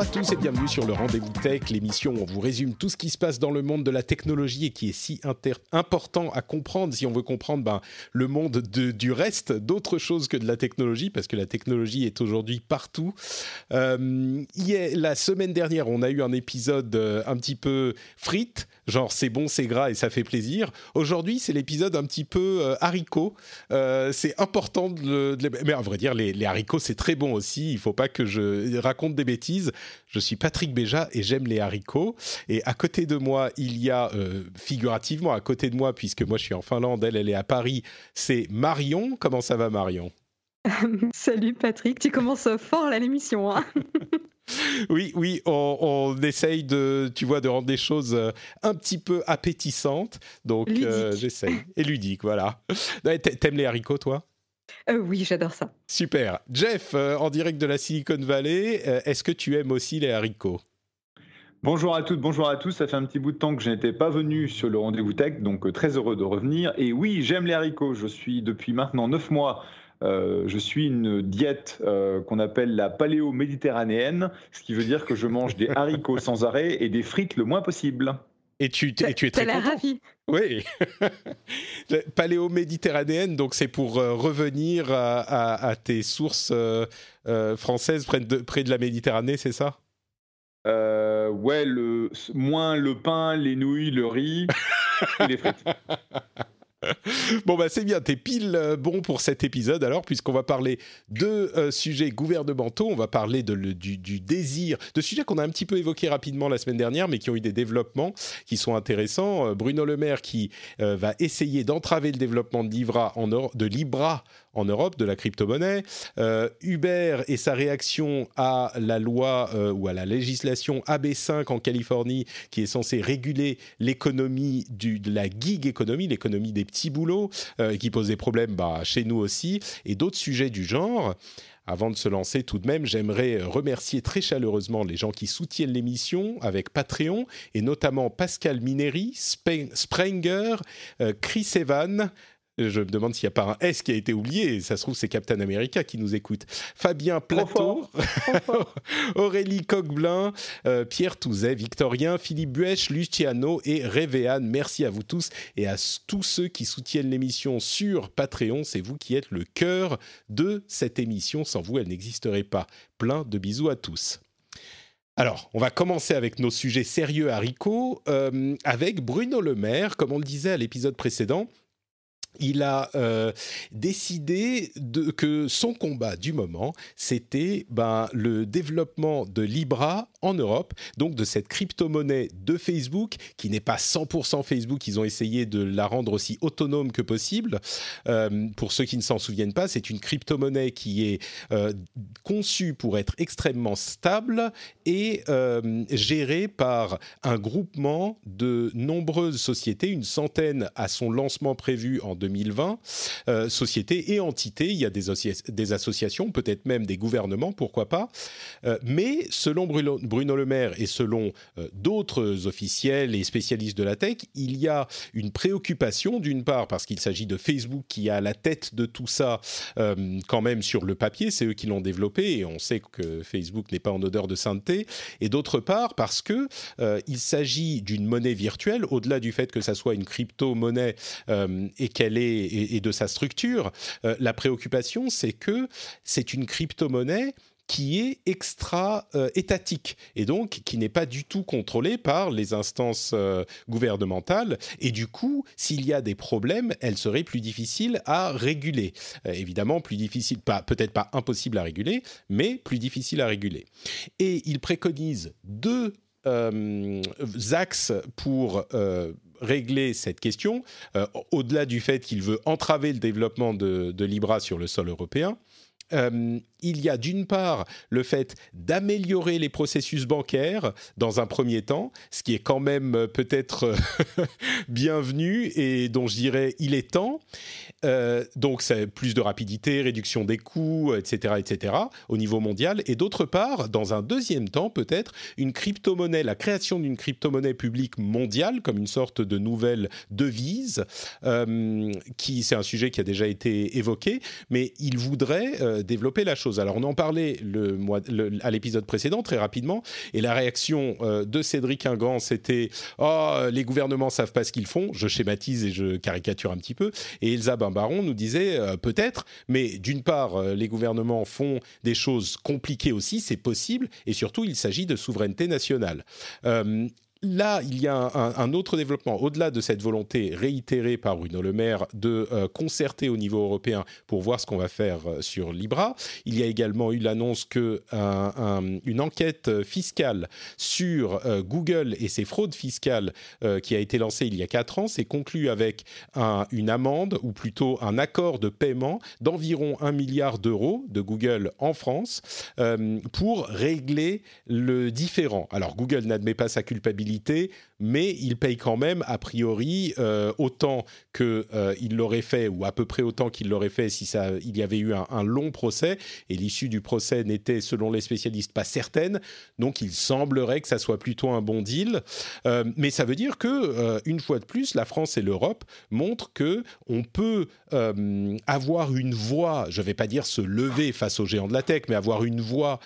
Bonjour à tous et bienvenue sur le Rendez-vous Tech, l'émission où on vous résume tout ce qui se passe dans le monde de la technologie et qui est si important à comprendre si on veut comprendre ben, le monde de- du reste, d'autres choses que de la technologie, parce que la technologie est aujourd'hui partout. Euh, hier- la semaine dernière, on a eu un épisode euh, un petit peu frites, genre c'est bon, c'est gras et ça fait plaisir. Aujourd'hui, c'est l'épisode un petit peu euh, haricot. Euh, c'est important de, le- de les- Mais à vrai dire, les, les haricots, c'est très bon aussi. Il faut pas que je raconte des bêtises. Je suis Patrick Béja et j'aime les haricots. Et à côté de moi, il y a, euh, figurativement, à côté de moi, puisque moi je suis en Finlande, elle, elle est à Paris, c'est Marion. Comment ça va, Marion? Salut Patrick, tu commences fort là l'émission. Hein Oui, oui, on, on essaye de, tu vois, de rendre des choses euh, un petit peu appétissantes. Donc, euh, j'essaye. Et ludique, voilà. T'aimes les haricots, toi? Euh, oui, j'adore ça. Super. Jeff, euh, en direct de la Silicon Valley, euh, est-ce que tu aimes aussi les haricots? Bonjour à toutes, bonjour à tous. Ça fait un petit bout de temps que je n'étais pas venu sur le rendez-vous tech, donc très heureux de revenir. Et oui, j'aime les haricots. Je suis depuis maintenant 9 mois. Euh, je suis une diète euh, qu'on appelle la paléo-méditerranéenne, ce qui veut dire que je mange des haricots sans arrêt et des frites le moins possible. et tu, et tu es très content. ravi. Oui. Paléo-méditerranéenne, donc c'est pour euh, revenir à, à- à tes sources euh, euh, françaises près de, près de la Méditerranée, c'est ça? Euh, ouais, le, moins le pain, les nouilles, le riz et les frites. Bon, bah c'est bien, t'es pile euh, bon pour cet épisode alors, puisqu'on va parler de euh, sujets gouvernementaux, on va parler de, du, désir, de sujets qu'on a un petit peu évoqués rapidement la semaine dernière, mais qui ont eu des développements qui sont intéressants. Euh, Bruno Le Maire qui va essayer d'entraver le développement de Libra en, de Libra en Europe, de la crypto-monnaie. Euh, Uber et sa réaction à la loi euh, ou à la législation AB5 en Californie, qui est censée réguler l'économie de la gig économie, l'économie des petits boulots, euh, qui pose des problèmes bah, chez nous aussi, et d'autres sujets du genre. Avant de se lancer, tout de même, j'aimerais remercier très chaleureusement les gens qui soutiennent l'émission avec Patreon, et notamment Pascal Mineri, Sprenger, Chris Evan. Je me demande s'il n'y a pas un S qui a été oublié. Ça se trouve, c'est Captain America qui nous écoute. Fabien Plateau, Aurélie Coqueblin, euh, Pierre Touzet, Victorien, Philippe Buèche, Luciano et Révéane. Merci à vous tous et à tous ceux qui soutiennent l'émission sur Patreon. C'est vous qui êtes le cœur de cette émission. Sans vous, elle n'existerait pas. Plein de bisous à tous. Alors, on va commencer avec nos sujets sérieux haricots, euh, avec Bruno Le Maire, comme on le disait à l'épisode précédent. Il a euh, décidé que son combat du moment, c'était ben, le développement de Libra en Europe, donc de cette crypto-monnaie de Facebook, qui n'est pas 100% Facebook, ils ont essayé de la rendre aussi autonome que possible. Euh, pour ceux qui ne s'en souviennent pas, c'est une crypto-monnaie qui est euh, conçue pour être extrêmement stable et euh, gérée par un groupement de nombreuses sociétés, une centaine à son lancement prévu en 2020, euh, sociétés et entités. Il y a des, des associations, peut-être même des gouvernements, pourquoi pas. Mais selon Bruno, Bruno Le Maire et selon euh, d'autres officiels et spécialistes de la tech, il y a une préoccupation, d'une part parce qu'il s'agit de Facebook qui à la tête de tout ça euh, quand même sur le papier, c'est eux qui l'ont développé et on sait que Facebook n'est pas en odeur de sainteté, et d'autre part parce que euh, s'agit d'une monnaie virtuelle, au-delà du fait que ça soit une crypto-monnaie et qu'elle est et, de sa structure, la préoccupation c'est que c'est une crypto-monnaie qui est extra-étatique et donc qui n'est pas du tout contrôlée par les instances euh, gouvernementales. Et du coup, s'il y a des problèmes, elle serait plus difficile à réguler. Euh, évidemment, plus difficile, pas, peut-être pas impossible à réguler, mais plus difficile à réguler. Et il préconise deux euh, axes pour euh, régler cette question, au-delà du fait qu'il veut entraver le développement de, Libra sur le sol européen, euh, il y a d'une part le fait d'améliorer les processus bancaires dans un premier temps, ce qui est quand même euh, peut-être euh, bienvenu et dont je dirais il est temps. donc c'est plus de rapidité, réduction des coûts, etc., etc. au niveau mondial. Et d'autre part, dans un deuxième temps peut-être, une crypto-monnaie, la création d'une crypto-monnaie publique mondiale comme une sorte de nouvelle devise, qui c'est un sujet qui a déjà été évoqué, mais il voudrait développer la chose. Alors on en parlait à l'épisode précédent très rapidement, et la réaction euh, de Cédric Ingrand c'était oh les gouvernements savent pas ce qu'ils font. Je schématise et je caricature un petit peu. Et Elsa Bimbaron nous disait euh, peut-être, mais d'une part euh, les gouvernements font des choses compliquées aussi, c'est possible, et surtout il s'agit de souveraineté nationale. Là, il y a un, autre développement, au-delà de cette volonté réitérée par Bruno Le Maire de euh, concerter au niveau européen pour voir ce qu'on va faire euh, sur Libra. Il y a également eu l'annonce que une enquête fiscale sur euh, Google et ses fraudes fiscales qui a été lancée il y a quatre ans s'est conclue avec une amende, ou plutôt un accord de paiement d'environ un milliard d'euros de Google en France pour régler le différent. Alors Google n'admet pas sa culpabilité possibilité mais il paye quand même a priori euh, autant qu'il euh, l'aurait fait ou à peu près autant qu'il l'aurait fait si ça, il y avait eu un, long procès. Et l'issue du procès n'était selon les spécialistes pas certaine. Donc il semblerait que ça soit plutôt un bon deal, euh, mais ça veut dire que une fois de plus la France et l'Europe montrent que on peut avoir une voix, je ne vais pas dire se lever face aux géants de la tech, mais avoir une voix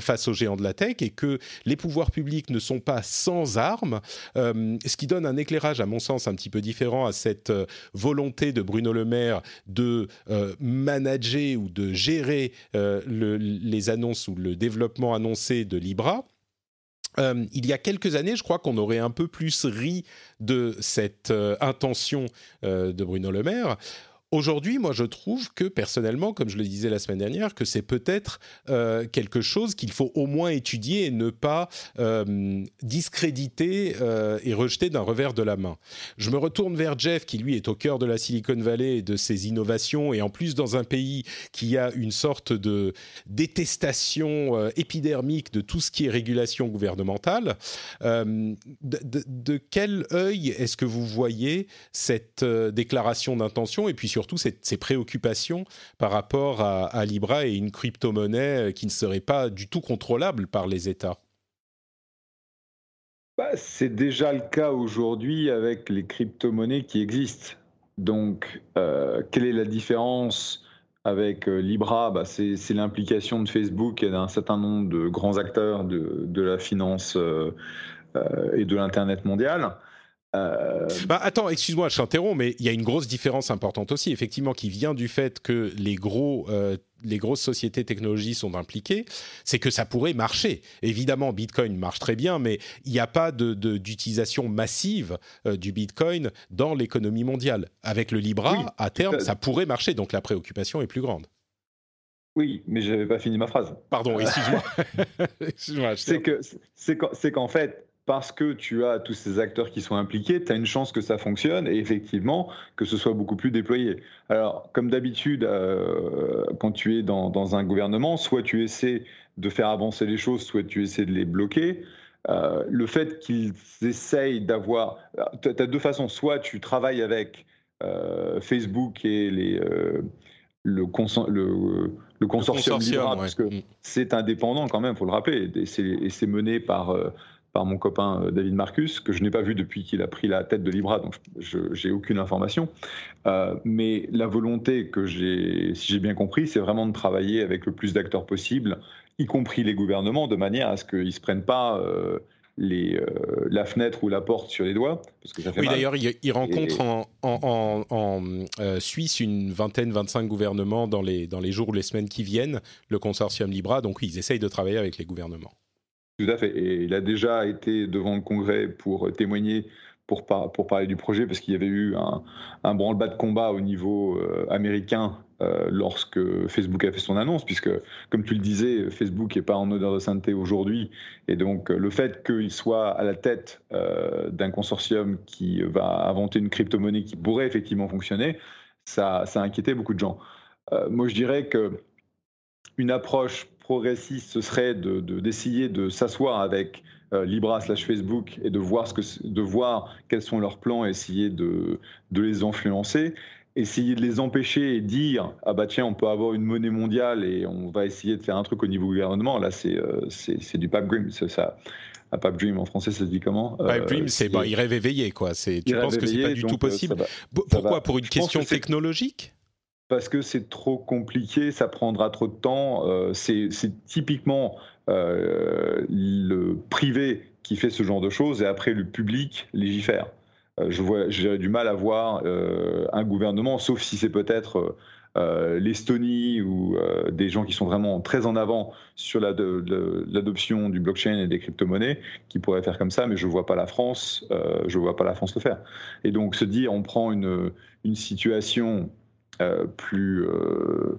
face aux géants de la tech et que les pouvoirs publics ne sont pas sans armes, euh, ce qui donne un éclairage, à mon sens, un petit peu différent à cette euh, volonté de Bruno Le Maire de euh, manager ou de gérer les annonces ou le développement annoncé de Libra. il y a quelques années, je crois qu'on aurait un peu plus ri de cette intention de Bruno Le Maire. Aujourd'hui, moi, je trouve que personnellement, comme je le disais la semaine dernière, que c'est peut-être euh, quelque chose qu'il faut au moins étudier et ne pas euh, discréditer euh, et rejeter d'un revers de la main. Je me retourne vers Jeff, qui lui est au cœur de la Silicon Valley et de ses innovations, et en plus dans un pays qui a une sorte de détestation épidermique de tout ce qui est régulation gouvernementale. De, quel œil est-ce que vous voyez cette déclaration d'intention? Et puis surtout surtout ses, préoccupations par rapport à, Libra et une crypto-monnaie euh, qui ne serait pas du tout contrôlable par les États bah, C'est déjà le cas aujourd'hui avec les crypto-monnaies qui existent. Donc, euh, quelle est la différence avec euh, Libra? Bah, C'est l'implication de Facebook et d'un certain nombre de grands acteurs de, la finance et de l'Internet mondial. Euh, bah, attends, excuse-moi, je t'interromps, mais il y a une grosse différence importante aussi, effectivement, qui vient du fait que les gros, euh, les grosses sociétés technologiques sont impliquées, c'est que ça pourrait marcher. Évidemment, Bitcoin marche très bien, mais il n'y a pas d'utilisation massive euh, du Bitcoin dans l'économie mondiale. Avec le Libra, à terme, ça pourrait marcher, donc la préoccupation est plus grande. Oui, mais je n'avais pas fini ma phrase. Pardon, excuse-moi. c'est qu'en fait, parce que tu as tous ces acteurs qui sont impliqués, tu as une chance que ça fonctionne et effectivement que ce soit beaucoup plus déployé. Alors, comme d'habitude, euh, quand tu es dans, un gouvernement, soit tu essaies de faire avancer les choses, soit tu essaies de les bloquer. Euh, le fait qu'ils essayent d'avoir... Tu as deux façons. Soit tu travailles avec euh, Facebook et les, le, le, consortium, parce que mm. c'est indépendant quand même, il faut le rappeler, et c'est mené par par mon copain euh, David Marcus, que je n'ai pas vu depuis qu'il a pris la tête de Libra, donc je n'ai aucune information. Euh, mais la volonté que j'ai, si j'ai bien compris, c'est vraiment de travailler avec le plus d'acteurs possible, y compris les gouvernements, de manière à ce qu'ils ne se prennent pas euh, les, la fenêtre ou la porte sur les doigts. Parce que ça fait oui, d'ailleurs, il, rencontre en, en, Suisse une vingtaine, 25 gouvernements dans les, dans les jours ou les semaines qui viennent, le consortium Libra, donc ils essayent de travailler avec les gouvernements. Tout à fait. Et il a déjà été devant le Congrès pour témoigner pour, parler du projet parce qu'il y avait eu un, branle-bas de combat au niveau américain lorsque Facebook a fait son annonce, puisque, comme tu le disais, Facebook n'est pas en odeur de sainteté aujourd'hui. Et donc, le fait qu'il soit à la tête d'un consortium qui va inventer une crypto-monnaie qui pourrait effectivement fonctionner, ça, ça a inquiété beaucoup de gens. moi, je dirais que une approche progressiste, ce serait d'essayer de, de, s'asseoir avec euh, Libra slash Facebook et de voir, ce que, de voir quels sont leurs plans et essayer de, de les influencer. Essayer de les empêcher et dire ah bah tiens on peut avoir une monnaie mondiale et on va essayer de faire un truc au niveau gouvernement là c'est euh, c'est du pipe dream c'est ça. Un pipe dream en français ça se dit comment? Euh, pipe dream c'est bah, il rêve éveillé quoi. Tu penses que c'est pas du tout possible pourquoi pour une question technologique? Parce que c'est trop compliqué, ça prendra trop de temps. Euh, c'est typiquement euh, le privé qui fait ce genre de choses et après le public légifère. Euh, j'ai du mal à voir un gouvernement, sauf si c'est peut-être l'Estonie ou des gens qui sont vraiment très en avant sur l'adoption du blockchain et des crypto-monnaies qui pourraient faire comme ça, mais je vois pas la France, je vois pas la France le faire. Et donc se dire, on prend une, situation euh, plus euh,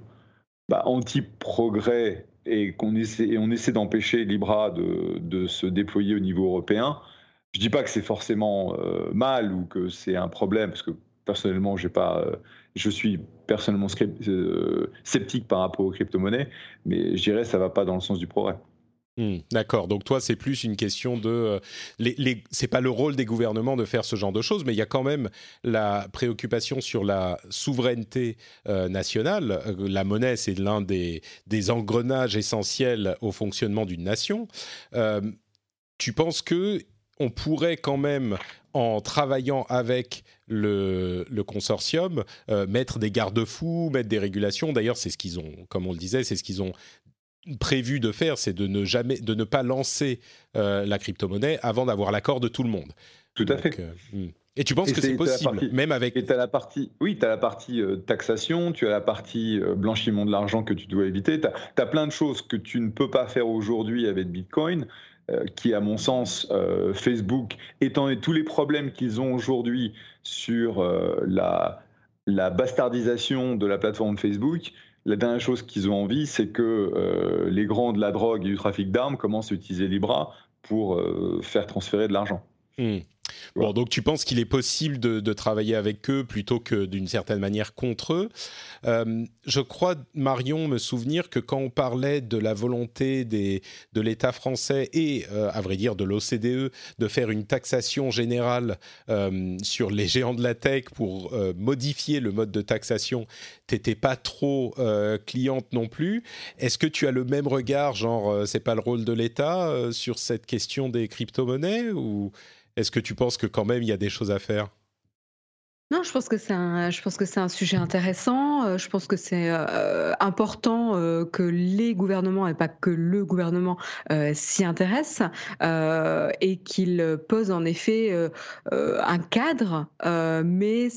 bah, anti-progrès et qu'on essaie, on essaie d'empêcher Libra de, se déployer au niveau européen, je dis pas que c'est forcément euh, mal ou que c'est un problème, parce que personnellement, je suis personnellement sceptique par rapport aux crypto-monnaies, mais je dirais que ça va pas dans le sens du progrès. Hmm, d'accord. Donc toi, c'est plus une question de, euh, les, c'est pas le rôle des gouvernements de faire ce genre de choses, mais il y a quand même la préoccupation sur la souveraineté euh, nationale. Euh, la monnaie, c'est l'un des, engrenages essentiels au fonctionnement d'une nation. tu penses que on pourrait quand même en travaillant avec le consortium, mettre des garde-fous, mettre des régulations? D'ailleurs, c'est ce qu'ils ont, comme on le disait, c'est ce qu'ils ont prévu de faire, c'est de ne jamais, de ne pas lancer euh, la crypto-monnaie avant d'avoir l'accord de tout le monde. Tout à fait. Euh, hmm. Et tu penses que c'est possible, même avec. Et as la partie, oui, tu as la partie euh, taxation, tu as la partie blanchiment de l'argent que tu dois éviter. Tu as, plein de choses que tu ne peux pas faire aujourd'hui avec Bitcoin, qui, à mon sens, Facebook, étant donné tous les problèmes qu'ils ont aujourd'hui sur la, la bastardisation de la plateforme Facebook, la dernière chose qu'ils ont envie, c'est que euh, les grands de la drogue et du trafic d'armes commencent à utiliser Libra pour euh, faire transférer de l'argent. Hmm. Bon, donc tu penses qu'il est possible de, travailler avec eux plutôt que d'une certaine manière contre eux. Euh, je crois, Marion, me souvenir que quand on parlait de la volonté des, de l'État français et, euh, à vrai dire, de l'OCDE de faire une taxation générale euh, sur les géants de la tech pour modifier le mode de taxation, t'étais pas trop cliente non plus. Est-ce que tu as le même regard, genre c'est pas le rôle de l'État sur cette question des crypto-monnaies ou est-ce que tu penses que quand même il y a des choses à faire? Non, je pense que c'est un, sujet intéressant. Euh, je pense que c'est euh, important euh, que les gouvernements et pas que le gouvernement s'y intéressent et qu'il pose en effet un cadre, mais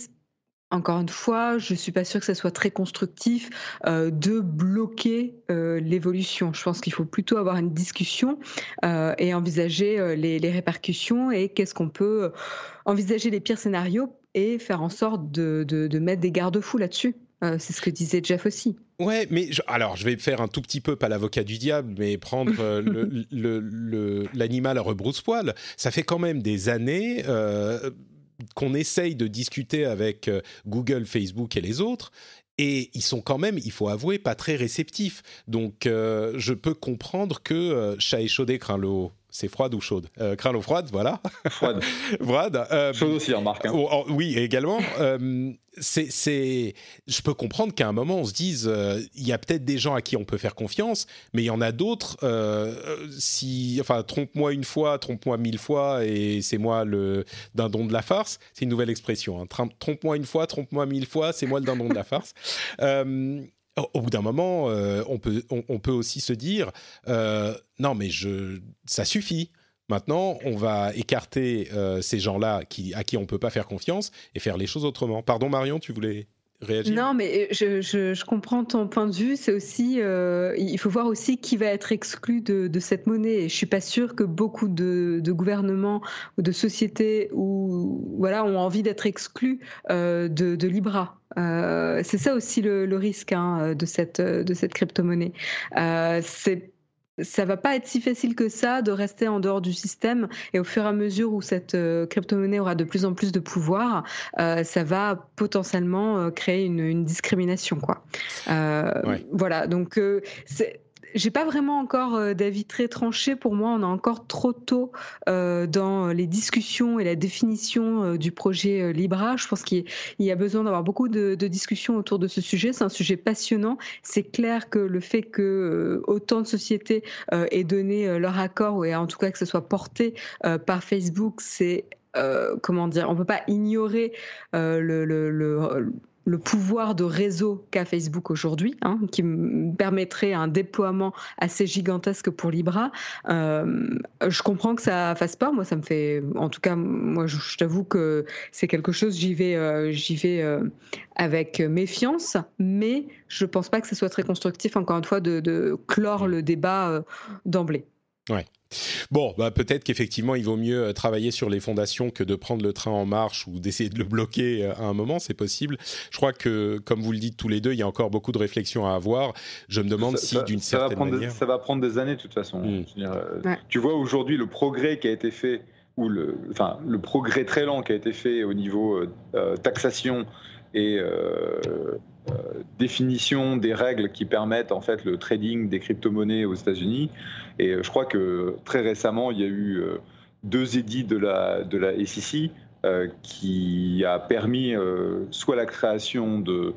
encore une fois, je suis pas sûre que ce soit très constructif euh, de bloquer euh, l'évolution. Je pense qu'il faut plutôt avoir une discussion euh, et envisager les, répercussions et qu'est-ce qu'on peut envisager les pires scénarios et faire en sorte de, mettre des garde-fous là-dessus. c'est ce que disait Jeff aussi. Ouais, mais alors je vais faire un tout petit peu, pas l'avocat du diable, mais prendre l'animal à rebrousse-poil. Ça fait quand même des années qu'on essaye de discuter avec euh, Google, Facebook et les autres, et ils sont quand même, il faut avouer, pas très réceptifs. Donc, euh, je peux comprendre que euh, chat échaudé craint l'eau c'est froide ou chaude? Euh, l'eau froide, voilà. Froide. froide. Euh, chaude aussi, remarque. Hein. Oh, oh, oui, également. euh, c'est, je peux comprendre qu'à un moment, on se dise, euh, il y a peut-être des gens à qui on peut faire confiance, mais il y en a d'autres. Si, enfin, trompe-moi une fois, trompe-moi mille fois, et c'est moi le dindon de la farce. C'est une nouvelle expression. Hein. Trompe-moi une fois, trompe-moi mille fois, c'est moi le dindon de la farce. Au bout d'un moment, euh, on, peut, on, peut aussi se dire euh, non, mais je, ça suffit. Maintenant, on va écarter euh, ces gens-là qui, à qui on ne peut pas faire confiance et faire les choses autrement. Pardon, Marion, tu voulais Non, mais je, je, comprends ton point de vue. C'est aussi, euh, il faut voir aussi qui va être exclu de, de cette monnaie. Et je suis pas sûre que beaucoup de, de, gouvernements ou de sociétés ou voilà ont envie d'être exclus euh, de, de Libra. Euh, c'est ça aussi le, le risque hein, de cette de cette crypto-monnaie. Euh, c'est ça va pas être si facile que ça de rester en dehors du système et au fur et à mesure où cette euh, crypto-monnaie aura de plus en plus de pouvoir, euh, ça va potentiellement euh, créer une, une discrimination quoi. Ouais. Voilà donc c'est j'ai pas vraiment encore euh, d'avis très tranché. Pour moi, on est encore trop tôt euh, dans les discussions et la définition euh, du projet Libra. Je pense qu'il y a besoin d'avoir beaucoup de, discussions autour de ce sujet. C'est un sujet passionnant. C'est clair que le fait que autant de sociétés aient donné leur accord, et en tout cas que ce soit porté par Facebook, c'est comment dire, on peut pas ignorer le, le pouvoir de réseau qu'a Facebook aujourd'hui, hein, qui permettrait un déploiement assez gigantesque pour Libra. Euh, je comprends que ça fasse peur. Moi, ça me fait, en tout cas, moi, je, t'avoue que c'est quelque chose. J'y vais, euh, j'y vais euh, avec méfiance, mais je pense pas que ce soit très constructif. Encore une fois, de, clore le débat d'emblée. Ouais. Bon, bah peut-être qu'effectivement, il vaut mieux euh, travailler sur les fondations que de prendre le train en marche ou d'essayer de le bloquer euh, à un moment, c'est possible. Je crois que, comme vous le dites tous les deux, il y a encore beaucoup de réflexions à avoir. Je me demande ça, si, d'une certaine manière... Des, ça va prendre des années, de toute façon. Mmh. Dire, euh, ouais. Tu vois aujourd'hui le progrès qui a été fait, ou le, enfin, le progrès très lent qui a été fait au niveau euh, taxation et euh, définition des règles qui permettent en fait le trading des crypto-monnaies aux États-Unis. Et je crois que très récemment, il y a eu euh, deux édits de la, de la SEC euh, qui a permis euh, soit la création de,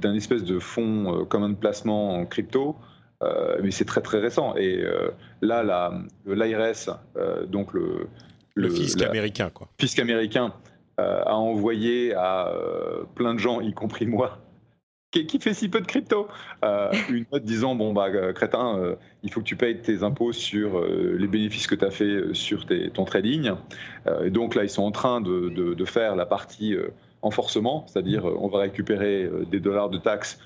d'un espèce de fonds commun de placement en crypto, euh, mais c'est très très récent. Et euh, là, l'IRS, euh, donc le, le, le fisc américain, quoi. Fisc américain a envoyé à plein de gens, y compris moi, qui, fait si peu de crypto, euh, une note disant bon bah crétin, euh, il faut que tu payes tes impôts sur euh, les bénéfices que tu as fait sur ton trading. et donc là, ils sont en train de faire la partie enforcement, c'est-à-dire on va récupérer des dollars de taxes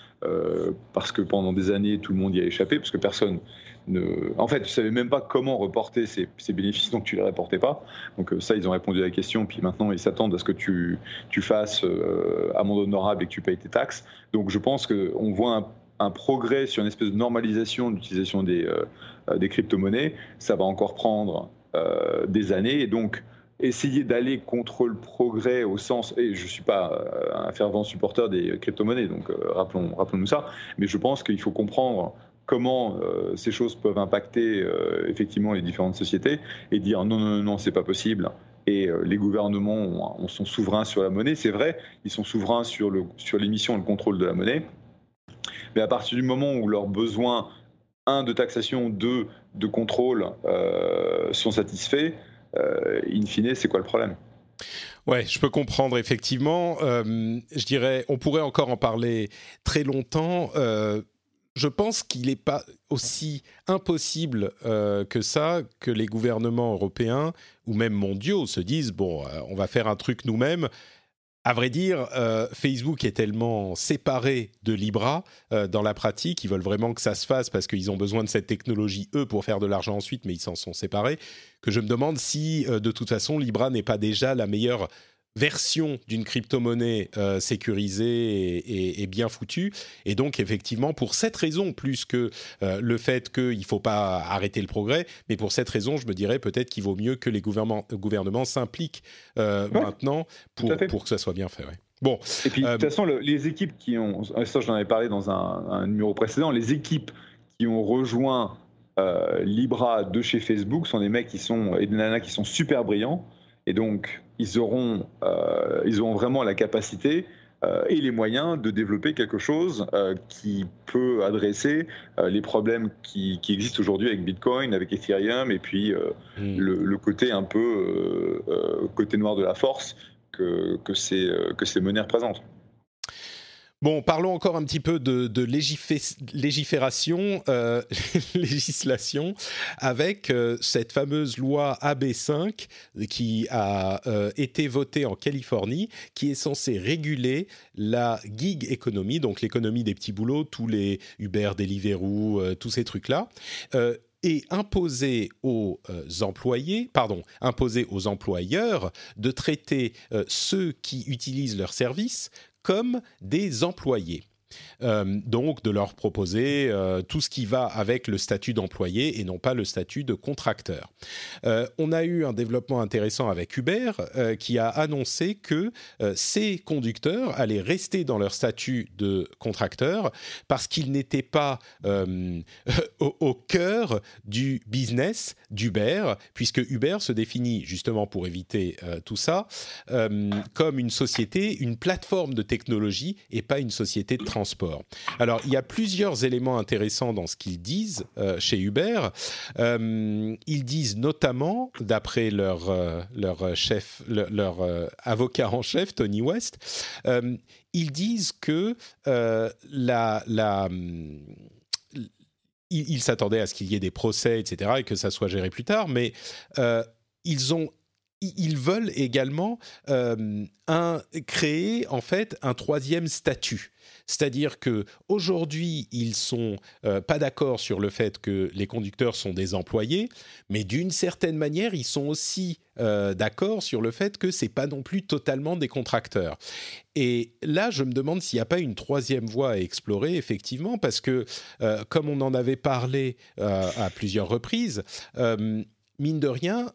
parce que pendant des années tout le monde y a échappé, parce que personne En fait, tu savais même pas comment reporter ces, ces bénéfices, donc tu les reportais pas. Donc euh, ça, ils ont répondu à la question, puis maintenant ils s'attendent à ce que tu, fasses euh, amende honorable et que tu payes tes taxes. Donc je pense qu'on voit un, progrès sur une espèce de normalisation de l'utilisation des, euh, des crypto-monnaies. Ça va encore prendre euh, des années, et donc essayer d'aller contre le progrès au sens, et je ne suis pas un fervent supporter des crypto-monnaies, donc rappelons, rappelons-nous ça, mais je pense qu'il faut comprendre comment euh, ces choses peuvent impacter euh, effectivement les différentes sociétés et dire non, non, non, c'est pas possible. Et euh, les gouvernements ont, ont sont souverains sur la monnaie, c'est vrai, ils sont souverains sur, le, sur l'émission et le contrôle de la monnaie. Mais à partir du moment où leurs besoins, un, de taxation, deux, de contrôle, sont satisfaits, in fine, c'est quoi le problème? Ouais, je peux comprendre effectivement. Je dirais, on pourrait encore en parler très longtemps. Je pense qu'il n'est pas aussi impossible euh, que ça que les gouvernements européens ou même mondiaux se disent bon, euh, on va faire un truc nous-mêmes. À vrai dire, euh, Facebook est tellement séparé de Libra dans la pratique, ils veulent vraiment que ça se fasse parce qu'ils ont besoin de cette technologie, eux, pour faire de l'argent ensuite, mais ils s'en sont séparés, que je me demande si, de toute façon, Libra n'est pas déjà la meilleure version d'une crypto-monnaie euh, sécurisée et, et, et, bien foutue. Et donc, effectivement, pour cette raison, plus que euh, le fait qu'il ne faut pas arrêter le progrès, mais pour cette raison, je me dirais peut-être qu'il vaut mieux que les gouvernements, gouvernements s'impliquent euh, ouais, maintenant pour, pour que ça soit bien fait. Ouais. Bon, et puis, de toute façon, le, les équipes qui ont, ça j'en avais parlé dans un, un, numéro précédent, les équipes qui ont rejoint Libra de chez Facebook sont des mecs qui sont, et des nanas qui sont super brillants. Et donc, ils auront, euh, ils auront vraiment la capacité euh, et les moyens de développer quelque chose euh, qui peut adresser les problèmes qui, qui existent aujourd'hui avec Bitcoin, avec Ethereum, et puis mmh. le, le, côté un peu côté noir de la force que, que, ces, que ces monnaies représentent. Bon, parlons encore un petit peu de, légifération, euh, législation, avec euh, cette fameuse loi AB5 qui a euh, été votée en Californie, qui est censée réguler la gig économie, donc l'économie des petits boulots, tous les Uber, Deliveroo, tous ces trucs-là et imposer aux employés, pardon, imposer aux employeurs de traiter ceux qui utilisent leurs services comme des employés. Euh, donc de leur proposer euh, tout ce qui va avec le statut d'employé et non pas le statut de contracteur. Euh, on a eu un développement intéressant avec Uber qui a annoncé que ces conducteurs allaient rester dans leur statut de contracteur parce qu'ils n'étaient pas au, au, cœur du business d'Uber, puisque Uber se définit justement pour éviter tout ça comme une société, une plateforme de technologie et pas une société de transport. Alors, il y a plusieurs éléments intéressants dans ce qu'ils disent euh, chez Uber. Euh, ils disent notamment, d'après leur, euh, leur chef, leur, avocat en chef, Tony West, ils disent que la, s'attendaient à ce qu'il y ait des procès, etc., et que ça soit géré plus tard, mais ils ont ils veulent également créer en fait un troisième statut c'est-à-dire que aujourd'hui, ils sont euh, pas d'accord sur le fait que les conducteurs sont des employés, mais d'une certaine manière, ils sont aussi euh, d'accord sur le fait que c'est pas non plus totalement des contracteurs. Et là, je me demande s'il n'y a pas une troisième voie à explorer, effectivement, parce que euh, comme on en avait parlé à plusieurs reprises, mine de rien,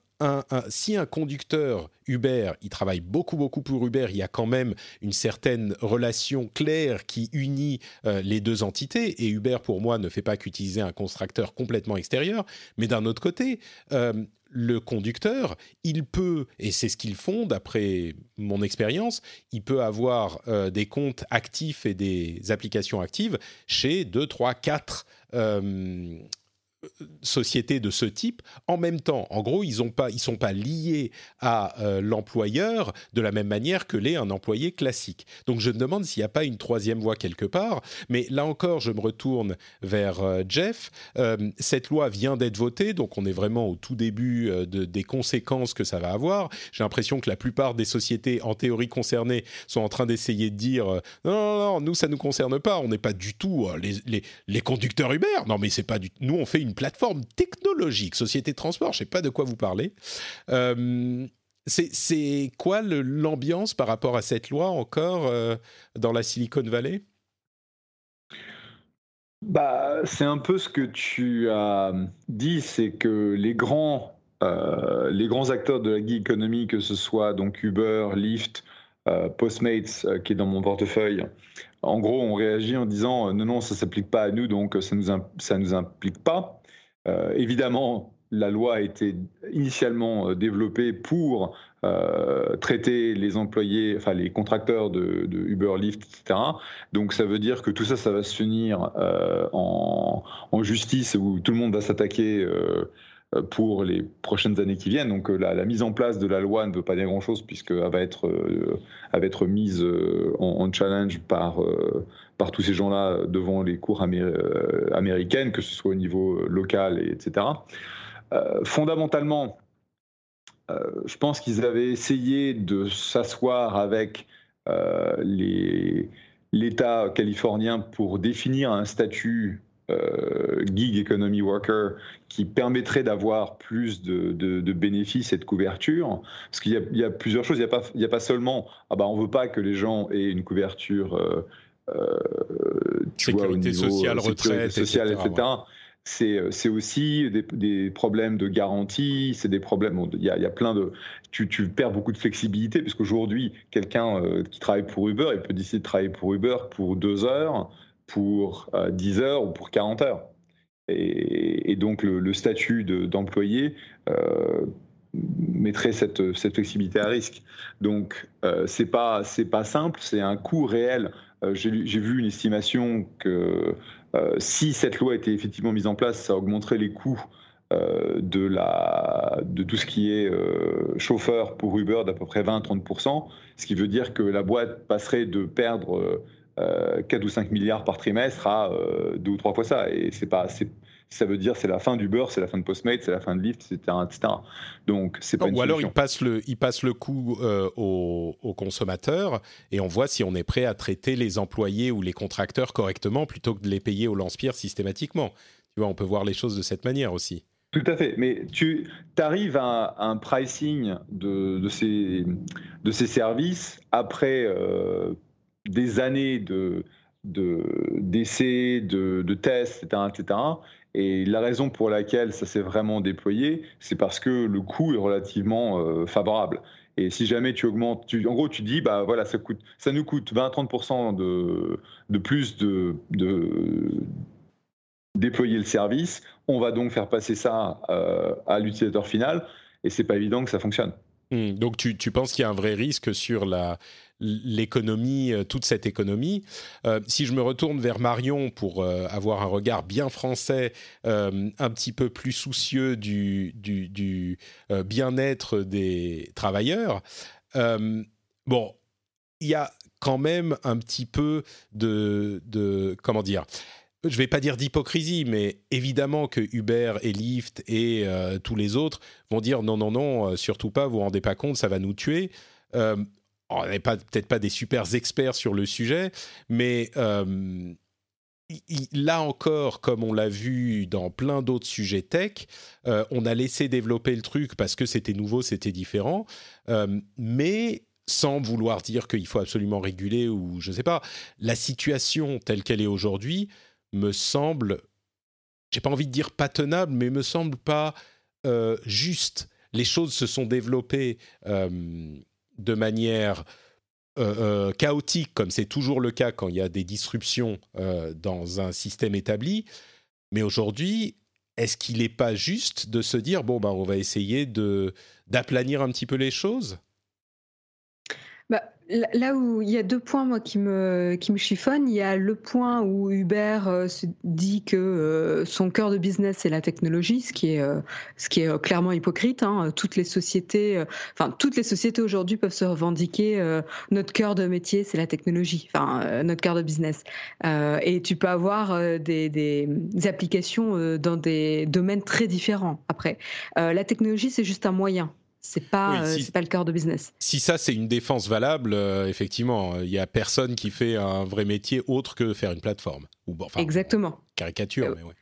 si un conducteur Uber, il travaille beaucoup, beaucoup pour Uber, il y a quand même une certaine relation claire qui unit euh, les deux entités. Et Uber, pour moi, ne fait pas qu'utiliser un constructeur complètement extérieur. Mais d'un autre côté, euh, le conducteur, il peut, et c'est ce qu'ils font d'après mon expérience, il peut avoir euh, des comptes actifs et des applications actives chez 2, 3, 4 sociétés de ce type en même temps. En gros, ils ne sont pas liés à euh, l'employeur de la même manière que l'est un employé classique. Donc, je me demande s'il n'y a pas une troisième voie quelque part. Mais là encore, je me retourne vers euh, Jeff. Euh, cette loi vient d'être votée, donc on est vraiment au tout début de, des conséquences que ça va avoir. J'ai l'impression que la plupart des sociétés, en théorie concernées, sont en train d'essayer de dire non, non, non, nous ça nous concerne pas. On n'est pas du tout les, les, les, conducteurs Uber. Non, mais c'est pas du. Nous, on fait une plateforme technologique, société de transport, je ne sais pas de quoi vous parlez. Euh, c'est quoi l'ambiance par rapport à cette loi encore euh, dans la Silicon Valley? Bah, C'est un peu ce que tu as dit, c'est que les grands, euh, les grands acteurs de la gig economy, que ce soit donc Uber, Lyft, Postmates, qui est dans mon portefeuille, en gros, on réagit en disant non, non, ça ne s'applique pas à nous, donc ça nous, ça nous implique pas. Euh, évidemment, la loi a été initialement euh, développée pour euh, traiter les employés, enfin les contracteurs de, Uber, Lyft, etc. Donc ça veut dire que tout ça, ça va se finir en, justice où tout le monde va s'attaquer pour les prochaines années qui viennent. Donc la, mise en place de la loi ne veut pas dire grand-chose puisqu'elle va être, va être mise en, challenge par par tous ces gens-là devant les cours euh, américaines, que ce soit au niveau euh, local, etc. Euh, fondamentalement, je pense qu'ils avaient essayé de s'asseoir avec l'État californien pour définir un statut gig economy worker qui permettrait d'avoir plus de, bénéfices et de couverture. Parce qu'il y, a plusieurs choses. Il n'y a, pas seulement, ah bah, on ne veut pas que les gens aient une couverture sécurité sociale, retraite, sociale, etc. Euh, c'est aussi des, problèmes de garantie, c'est des problèmes. Il y, a plein de. Tu, perds beaucoup de flexibilité, parce qu'aujourd'hui, quelqu'un euh, qui travaille pour Uber, il peut décider de travailler pour Uber pour deux heures, pour 10 heures ou pour 40 heures. Et, donc, le, statut d'employé mettrait cette, cette, flexibilité à risque. Donc, c'est pas, pas simple, c'est un coût réel euh, j'ai vu une estimation que euh, si cette loi était effectivement mise en place, ça augmenterait les coûts euh, de, tout ce qui est chauffeur pour Uber d'à peu près 20-30%, ce qui veut dire que la boîte passerait de perdre 4 ou 5 milliards par trimestre à deux ou trois fois ça. Et c'est pas, ça veut dire c'est la fin d'Uber, c'est la fin de Postmates, c'est la fin de Lyft, etc. etc. Donc c'est pas Ou alors il passe le, il passe le coup euh, aux, consommateurs et on voit si on est prêt à traiter les employés ou les contracteurs correctement plutôt que de les payer au lance-pierre systématiquement. Tu vois, on peut voir les choses de cette manière aussi. Tout à fait, mais tu arrives à, un pricing de, de, ces, de ces services après euh, des années de d'essais, de, de, tests, etc., etc. Et la raison pour laquelle ça s'est vraiment déployé, c'est parce que le coût est relativement euh, favorable. Et si jamais tu augmentes, en gros, tu dis, bah voilà, ça, nous coûte 20-30% de, plus de, de, déployer le service, on va donc faire passer ça euh, à l'utilisateur final, et c'est pas évident que ça fonctionne. Hmm, donc tu, tu penses qu'il y a un vrai risque sur la, l'économie, euh, toute cette économie. Euh, si je me retourne vers Marion pour euh, avoir un regard bien français, un petit peu plus soucieux du, du, bien-être des travailleurs, bon, il y a quand même un petit peu de, de comment dire je vais pas dire d'hypocrisie, mais évidemment que Uber et Lyft et tous les autres vont dire non, non, non, surtout pas, vous vous rendez pas compte, ça va nous tuer. On n'est peut-être pas des super experts sur le sujet, mais euh, là encore, comme on l'a vu dans plein d'autres sujets tech, euh, on a laissé développer le truc parce que c'était nouveau, c'était différent, euh, mais sans vouloir dire qu'il faut absolument réguler ou je ne sais pas, la situation telle qu'elle est aujourd'hui me semble, j'ai pas envie de dire pas tenable, mais me semble pas juste. Les choses se sont développées de manière euh, euh, chaotique, comme c'est toujours le cas quand il y a des disruptions euh, dans un système établi. Mais aujourd'hui, est-ce qu'il n'est pas juste de se dire, bon, bah, on va essayer d'aplanir un petit peu les choses? Là où il y a deux points moi qui me qui me chiffonnent, il y a le point où Uber euh, se dit que euh, son cœur de business c'est la technologie, ce qui est euh, ce qui est clairement hypocrite. Hein. Toutes les sociétés, enfin toutes les sociétés aujourd'hui peuvent se revendiquer notre cœur de métier c'est la technologie, enfin notre cœur de business. et tu peux avoir des, des, applications dans des domaines très différents. Après, la technologie c'est juste un moyen. C'est pas, euh, pas le cœur de business. Si ça, c'est une défense valable, euh, effectivement, il y a personne qui fait un vrai métier autre que faire une plateforme. Ou, enfin, Exactement. Caricature, euh, mais ouais.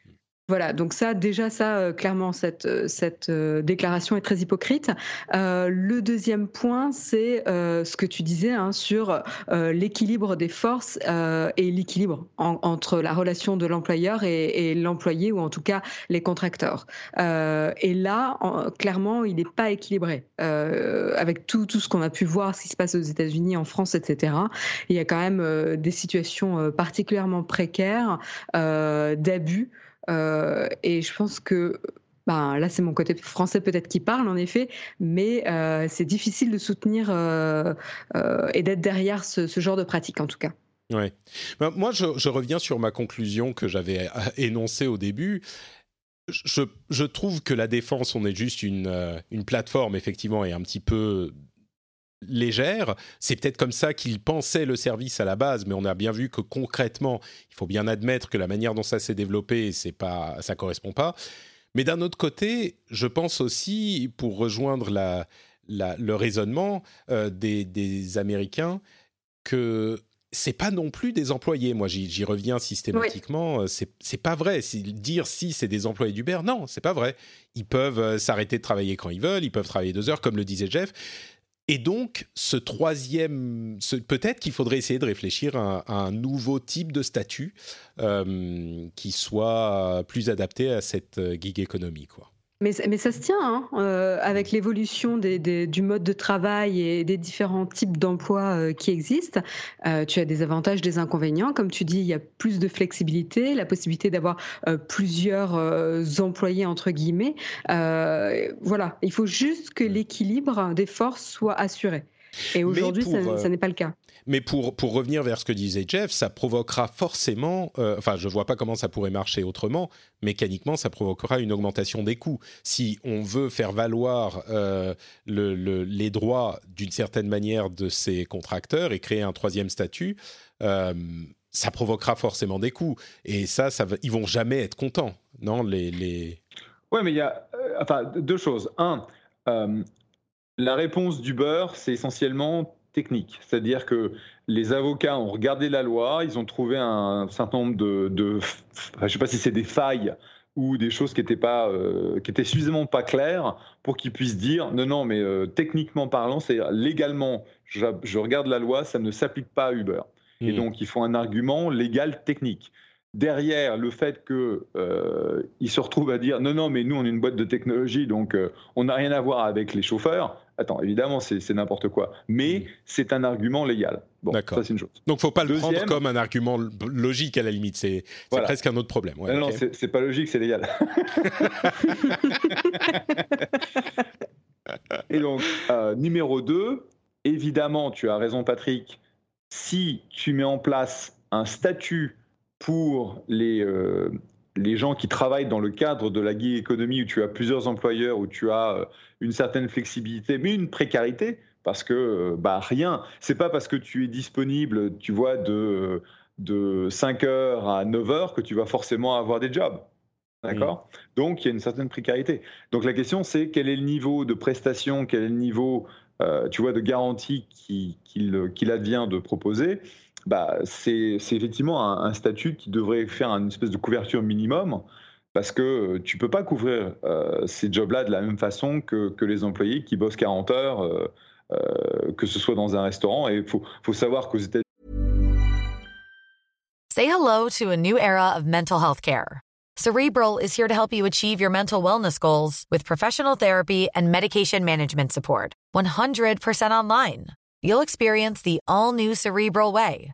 Voilà, donc ça, déjà, ça, euh, clairement, cette, euh, cette euh, déclaration est très hypocrite. le deuxième point, c'est ce que tu disais hein, sur l'équilibre des forces et l'équilibre entre la relation de l'employeur et, l'employé, ou en tout cas les contracteurs. et là, clairement, il n'est pas équilibré. avec tout, tout ce qu'on a pu voir, ce qui se passe aux États-Unis, en France, etc., il y a quand même des situations particulièrement précaires d'abus. Euh, et je pense que ben, là, c'est mon côté français peut-être qui parle, en effet, mais euh, c'est difficile de soutenir euh, et d'être derrière ce, genre de pratique, en tout cas. Ouais. Ben, moi, je, reviens sur ma conclusion que j'avais énoncée au début. Je, trouve que la défense, on est juste une plateforme, effectivement, et un petit peu légère. C'est peut-être comme ça qu'ils pensaient le service à la base, mais on a bien vu que concrètement, il faut bien admettre que la manière dont ça s'est développé, c'est pas, ça correspond pas. Mais d'un autre côté, je pense aussi, pour rejoindre la, le raisonnement euh, des, Américains, que c'est pas non plus des employés. Moi, j'y reviens systématiquement. Euh, c'est pas vrai. Dire si c'est des employés d'Uber, non, c'est pas vrai. Ils peuvent euh, s'arrêter de travailler quand ils veulent. Ils peuvent travailler deux heures, comme le disait Jeff. Et donc, ce troisième, peut-être qu'il faudrait essayer de réfléchir à, un nouveau type de statut euh, qui soit plus adapté à cette euh, gig économie, quoi. Mais, mais, ça se tient, hein, euh, avec l'évolution des, des, du mode de travail et des différents types d'emplois euh, qui existent. Euh, tu as des avantages, des inconvénients. Comme tu dis, il y a plus de flexibilité, la possibilité d'avoir plusieurs employés, entre guillemets. voilà, il faut juste que l'équilibre des forces soit assuré. Et aujourd'hui, ça, ça n'est pas le cas. Mais pour, pour revenir vers ce que disait Jeff, ça provoquera forcément, euh, enfin je ne vois pas comment ça pourrait marcher autrement, mécaniquement ça provoquera une augmentation des coûts. Si on veut faire valoir euh, le, les droits d'une certaine manière de ces contracteurs et créer un troisième statut, euh, ça provoquera forcément des coûts. Et ça, ça ils vont jamais être contents, non les, les... Ouais, mais il y a enfin, deux choses. Un, la réponse d'Uber, c'est essentiellement technique. C'est-à-dire que les avocats ont regardé la loi, ils ont trouvé un certain nombre de, je ne sais pas si c'est des failles ou des choses qui étaient pas, euh, qui étaient suffisamment pas claires pour qu'ils puissent dire non, non, mais euh, techniquement parlant, c'est légalement, je, regarde la loi, ça ne s'applique pas à Uber. Et hmm. donc, ils font un argument légal technique derrière le fait qu'ils euh, se retrouvent à dire non, non, mais nous, on est une boîte de technologie, donc on n'a rien à voir avec les chauffeurs. Attends, évidemment, c'est n'importe quoi. Mais mm. c'est un argument légal. Bon, ça, c'est une chose. Donc, faut pas le prendre comme un argument logique, à la limite. C'est presque un autre problème. non, non, c'est pas logique, c'est légal. Et donc, euh, numéro 2, évidemment, tu as raison, Patrick, si tu mets en place un statut pour les, euh, les gens qui travaillent dans le cadre de la gig économie où tu as plusieurs employeurs, où tu as euh, une certaine flexibilité, mais une précarité, parce que euh, bah, rien, c'est pas parce que tu es disponible, tu vois, de, de 5 heures à 9 heures que tu vas forcément avoir des jobs. D'accord? Donc, il y a une certaine précarité. Donc, la question, c'est quel est le niveau de prestation, quel est le niveau, tu vois, de garantie qu'il advient de proposer? Bah, c'est effectivement un, statut qui devrait faire une espèce de couverture minimum parce que euh, tu peux pas couvrir euh, ces jobs-là de la même façon que, que, les employés qui bossent 40 heures, euh, euh, que ce soit dans un restaurant. Et il faut, faut savoir qu'aux États-Unis. Say hello to a new era of mental health care. Cerebral is here to help you achieve your mental wellness goals with professional therapy and medication management support. 100% online. You'll experience the all new Cerebral Way,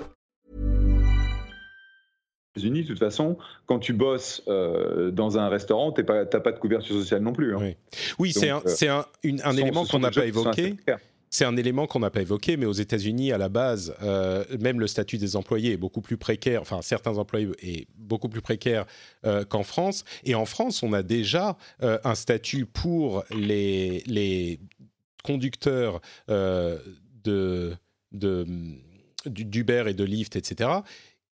Unis, de toute façon, quand tu bosses euh, dans un restaurant, tu n'as pas de couverture sociale non plus. Hein. Oui, oui c'est un, euh, un, élément qu'on n'a pas évoqué c'est un élément qu'on n'a pas évoqué, mais aux États-Unis, à la base, euh, même le statut des employés est beaucoup plus précaire, enfin certains employés est beaucoup plus précaire euh, qu'en France. Et en France, on a déjà un statut pour les, les conducteurs de, de d'Uber et de Lyft, etc.,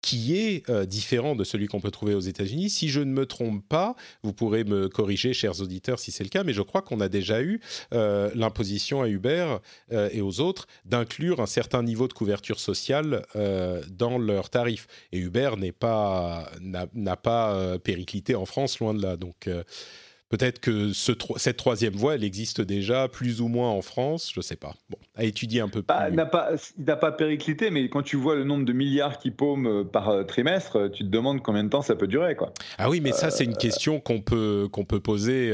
qui est euh, différent de celui qu'on peut trouver aux États-Unis. Si je ne me trompe pas, vous pourrez me corriger, chers auditeurs, si c'est le cas, mais je crois qu'on a déjà eu euh, l'imposition à Uber euh, et aux autres d'inclure un certain niveau de couverture sociale dans leurs tarifs. Et Uber n'est pas n'a pas périclité en France, loin de là. Donc Peut-être que ce, cette troisième voie, elle existe déjà plus ou moins en France, je ne sais pas. Bon, à étudier un peu bah, plus. il n'a pas périclité, mais quand tu vois le nombre de milliards qui paument euh, par euh, trimestre, tu te demandes combien de temps ça peut durer. Quoi. Ah oui, mais ça, c'est une euh, question qu'on peut, qu'on peut poser,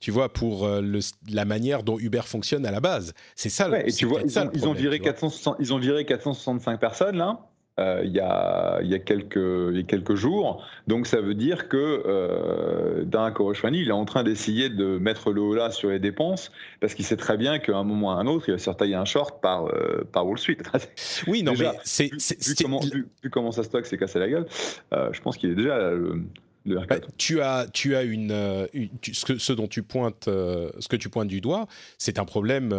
tu vois, pour le, la manière dont Uber fonctionne à la base. C'est ça, et tu vois, ils, ont, viré 400, ils ont viré 465 personnes, là. Euh, il, y a, il, y a quelques, il y a quelques jours. Donc ça veut dire que euh, Dan il est en train d'essayer de mettre le haut là sur les dépenses parce qu'il sait très bien qu'à un moment ou à un autre, il va se faire tailler un short par, euh, par Wall Street. oui, non, mais c'est. Vu, comment, vu, comment, ça stock s'est cassé la gueule, euh, je pense qu'il est déjà le, bah, tu as, tu as une, euh, ce, que, ce, dont tu pointes, ce que tu pointes du doigt, c'est un problème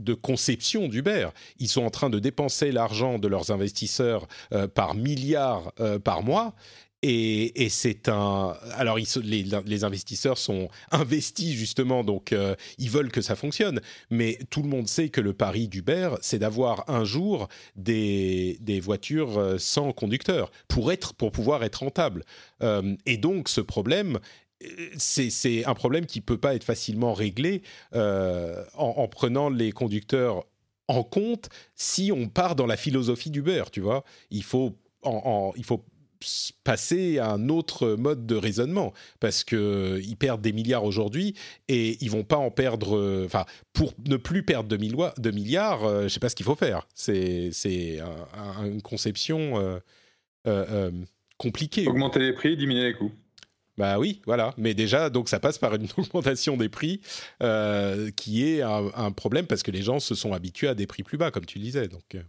de conception d'Uber. Ils sont en train de dépenser l'argent de leurs investisseurs euh, par milliards euh, par mois. Et, c'est un. Alors, les, investisseurs sont investis justement, donc euh, ils veulent que ça fonctionne. Mais tout le monde sait que le pari d'Uber, c'est d'avoir un jour des, des, voitures sans conducteur pour être, pour pouvoir être rentable. et donc, ce problème, c'est un problème qui peut pas être facilement réglé euh, en, prenant les conducteurs en compte si on part dans la philosophie d'Uber, tu vois. Il faut, passer à un autre mode de raisonnement parce que ils perdent des milliards aujourd'hui et ils vont pas en perdre. Enfin, pour ne plus perdre de, milliards, euh, je sais pas ce qu'il faut faire. C'est une conception euh, compliquée. Augmenter les prix, diminuer les coûts. Bah oui, voilà. Mais déjà, donc ça passe par une augmentation des prix euh, qui est un, problème parce que les gens se sont habitués à des prix plus bas, comme tu disais. Donc. Euh.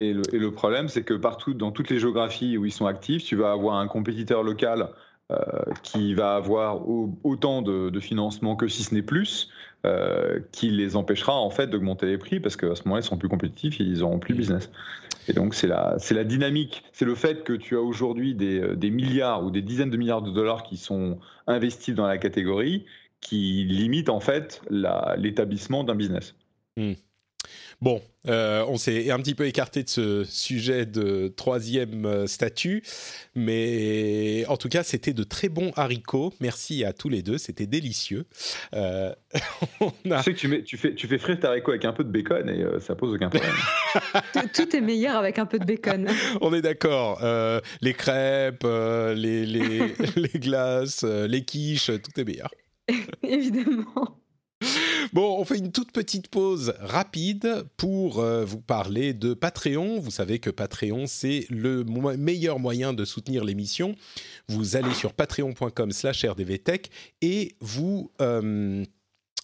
Et le, et le problème, c'est que partout, dans toutes les géographies où ils sont actifs, tu vas avoir un compétiteur local euh, qui va avoir autant de, financement que si ce n'est plus, euh, qui les empêchera en fait d'augmenter les prix parce qu'à ce moment-là, ils seront plus compétitifs et ils n'auront plus de business. Et donc, c'est la, c'est la dynamique. C'est le fait que tu as aujourd'hui des, euh, des, milliards ou des dizaines de milliards de dollars qui sont investis dans la catégorie qui limite en fait l'établissement d'un business. Hmm. Bon, euh, on s'est un petit peu écarté de ce sujet de troisième euh, statut, mais en tout cas, c'était de très bons haricots. Merci à tous les deux, c'était délicieux. Euh, Tu sais que tu, tu, fais, tu fais frire tes haricots avec un peu de bacon et ça pose aucun problème. tout, est meilleur avec un peu de bacon. on est d'accord. les crêpes, les, les, les glaces, les quiches, tout est meilleur. Évidemment. Bon, on fait une toute petite pause rapide pour euh, vous parler de Patreon. Vous savez que Patreon, c'est le meilleur moyen de soutenir l'émission. Vous allez sur patreon.com slash rdvtech et vous... Euh,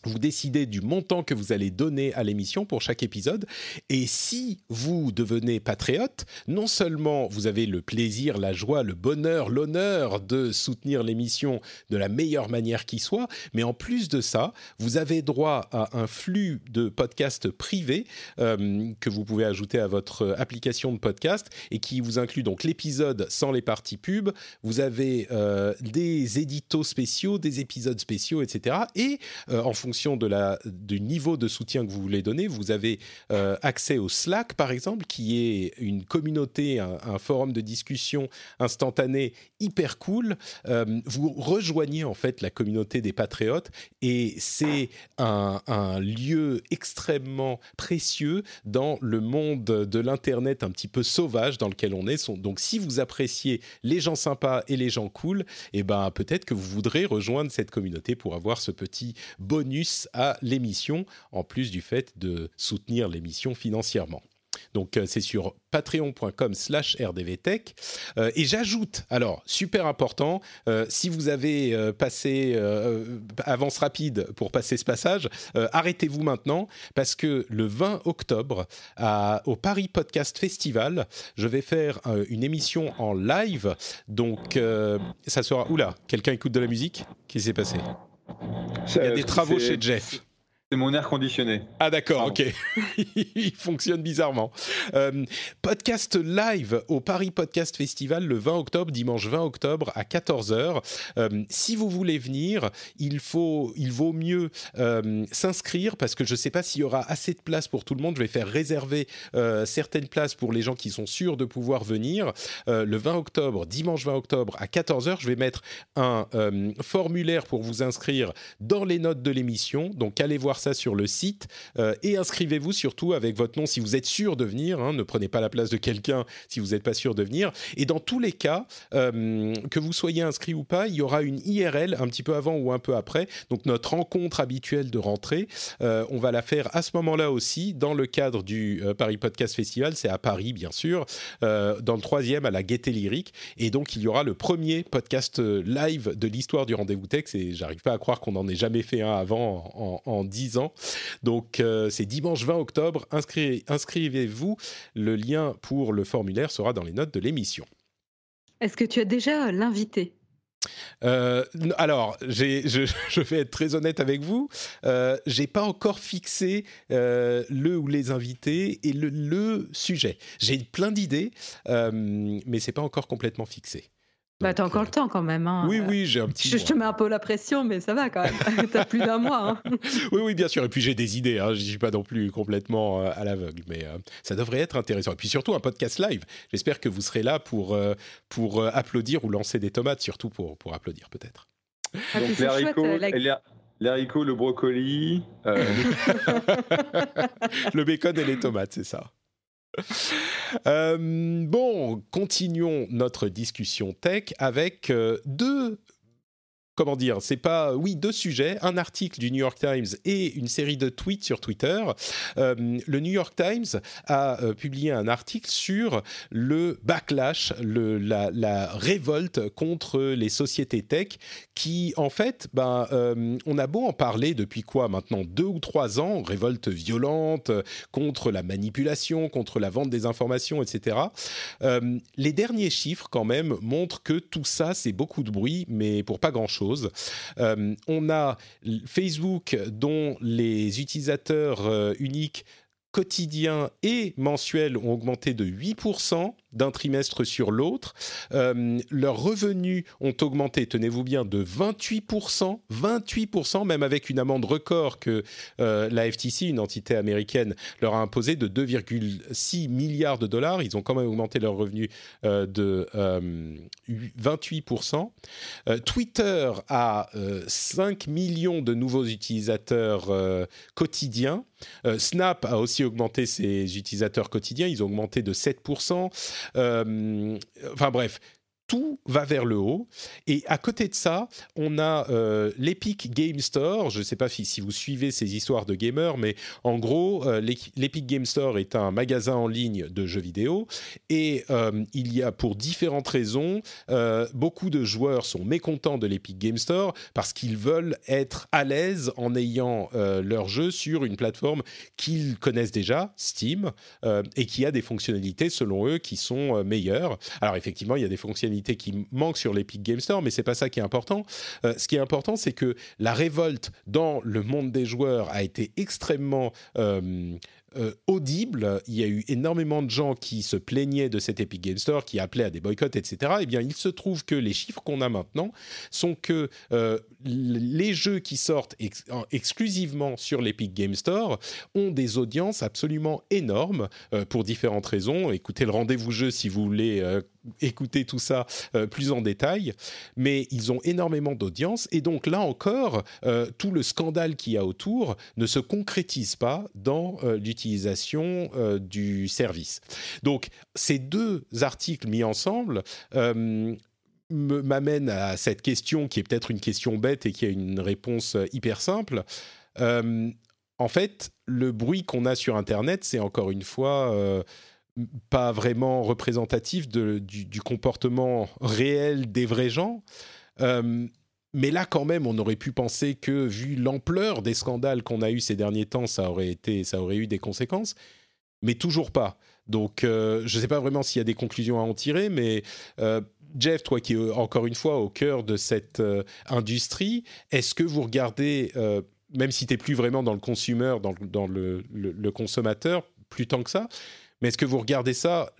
vous décidez du montant que vous allez donner à l'émission pour chaque épisode. Et si vous devenez patriote, non seulement vous avez le plaisir, la joie, le bonheur, l'honneur de soutenir l'émission de la meilleure manière qui soit, mais en plus de ça, vous avez droit à un flux de podcasts privés euh, que vous pouvez ajouter à votre application de podcast et qui vous inclut donc l'épisode sans les parties pub. Vous avez euh, des éditos spéciaux, des épisodes spéciaux, etc. Et euh, en fonction la, du niveau de soutien que vous voulez donner, vous avez euh, accès au Slack, par exemple, qui est une communauté, un, forum de discussion instantané hyper cool. Euh, vous rejoignez en fait la communauté des patriotes et c'est un, lieu extrêmement précieux dans le monde de l'Internet un petit peu sauvage dans lequel on est. Donc si vous appréciez les gens sympas et les gens cool, eh ben, peut-être que vous voudrez rejoindre cette communauté pour avoir ce petit bonus à l'émission, en plus du fait de soutenir l'émission financièrement. Donc euh, c'est sur patreon.com slash rdvtech. Euh, et j'ajoute, alors super important, euh, si vous avez passé avance rapide pour passer ce passage, arrêtez-vous maintenant parce que le 20 octobre au Paris Podcast Festival, je vais faire une émission en live. Donc ça sera... Oula, quelqu'un écoute de la musique? Qu'est-ce qui s'est passé? Il y a des travaux chez Jeff. C'est mon air conditionné. Ah d'accord, ok. Il fonctionne bizarrement. Euh, podcast live au Paris Podcast Festival le 20 octobre, dimanche 20 octobre à 14h. Euh, si vous voulez venir, il, faut, il vaut mieux euh, s'inscrire parce que je ne sais pas s'il y aura assez de place pour tout le monde. Je vais faire réserver certaines places pour les gens qui sont sûrs de pouvoir venir. le 20 octobre, dimanche 20 octobre à 14h, je vais mettre un formulaire pour vous inscrire dans les notes de l'émission. Donc allez voir ça sur le site et inscrivez-vous surtout avec votre nom si vous êtes sûr de venir. Hein, ne prenez pas la place de quelqu'un si vous n'êtes pas sûr de venir. Et dans tous les cas, que vous soyez inscrit ou pas, il y aura une IRL un petit peu avant ou un peu après. Donc notre rencontre habituelle de rentrée, on va la faire à ce moment-là aussi dans le cadre du Paris Podcast Festival. C'est à Paris, bien sûr, dans le troisième à la Gaieté Lyrique. Et donc il y aura le premier podcast live de l'histoire du rendez-vous tech. Et j'arrive pas à croire qu'on n'en ait jamais fait un avant en ans. Donc euh, c'est dimanche 20 octobre. Inscrivez-vous. Le lien pour le formulaire sera dans les notes de l'émission. Est-ce que tu as déjà l'invité? Euh, alors, je, vais être très honnête avec vous. Euh, j'ai pas encore fixé euh, le ou les invités et le, le sujet. J'ai plein d'idées, mais c'est pas encore complètement fixé. Bah, t'as encore le temps quand même. Hein. Oui, oui, j'ai un petit. Je, te mets un peu la pression, mais ça va quand même. t'as plus d'un mois. Hein. oui, oui, bien sûr. Et puis j'ai des idées. Hein. Je suis pas non plus complètement euh, à l'aveugle, mais euh, ça devrait être intéressant. Et puis surtout un podcast live. J'espère que vous serez là pour euh, pour applaudir ou lancer des tomates, surtout pour pour applaudir peut-être. Ah, Donc les haricots, le brocoli, le bacon et les tomates, c'est ça. Euh, bon, continuons notre discussion tech avec euh, deux comment dire, c'est pas, oui, deux sujets, un article du New York Times et une série de tweets sur Twitter. Euh, le New York Times a euh, publié un article sur le backlash, la, révolte contre les sociétés tech qui, en fait, ben, euh, on a beau en parler depuis quoi maintenant deux ou trois ans, révolte violente contre la manipulation, contre la vente des informations, etc. les derniers chiffres, quand même, montrent que tout ça, c'est beaucoup de bruit, mais pour pas grand-chose. Euh, on a Facebook dont les utilisateurs euh, uniques quotidiens et mensuels ont augmenté de 8% d'un trimestre sur l'autre. Euh, leurs revenus ont augmenté, tenez-vous bien, de 28%, 28%, même avec une amende record que euh, la FTC, une entité américaine, leur a imposée de 2,6 milliards de dollars. Ils ont quand même augmenté leurs revenus euh, de 28%. Twitter a 5 millions de nouveaux utilisateurs quotidiens. Snap a aussi augmenté ses utilisateurs quotidiens, ils ont augmenté de 7%. Euh, enfin bref, tout va vers le haut. Et à côté de ça, on a euh, l'Epic Game Store. Je ne sais pas si, vous suivez ces histoires de gamers, mais en gros, euh, l'Epic Game Store est un magasin en ligne de jeux vidéo. Et euh, il y a, pour différentes raisons, beaucoup de joueurs sont mécontents de l'Epic Game Store parce qu'ils veulent être à l'aise en ayant leur jeu sur une plateforme qu'ils connaissent déjà, Steam, et qui a des fonctionnalités, selon eux, qui sont meilleures. Alors effectivement, il y a des fonctionnalités qui manque sur l'Epic Game Store, mais c'est pas ça qui est important. Euh, ce qui est important, c'est que la révolte dans le monde des joueurs a été extrêmement euh, euh, audible. Il y a eu énormément de gens qui se plaignaient de cet Epic Game Store, qui appelaient à des boycotts, etc. Eh bien, il se trouve que les chiffres qu'on a maintenant sont que les jeux qui sortent exclusivement sur l'Epic Game Store ont des audiences absolument énormes pour différentes raisons. Écoutez le rendez-vous jeu si vous voulez écouter tout ça plus en détail. Mais ils ont énormément d'audience et donc là encore, tout le scandale qu'il y a autour ne se concrétise pas dans l'utilisation euh, du service. Donc ces deux articles mis ensemble euh, m'amènent à cette question qui est peut-être une question bête et qui a une réponse euh, hyper simple. en fait, le bruit qu'on a sur Internet, c'est encore une fois pas vraiment représentatif du, comportement réel des vrais gens. Mais là, quand même, on aurait pu penser que, vu l'ampleur des scandales qu'on a eu ces derniers temps, ça aurait, été, ça aurait eu des conséquences. Mais toujours pas. Donc, euh, je ne sais pas vraiment s'il y a des conclusions à en tirer, mais euh, Jeff, toi qui es encore une fois au cœur de cette euh, industrie, est-ce que vous regardez, même si tu n'es plus vraiment dans le consumer, dans, le, consommateur, plus tant que ça, mais est-ce que vous regardez ça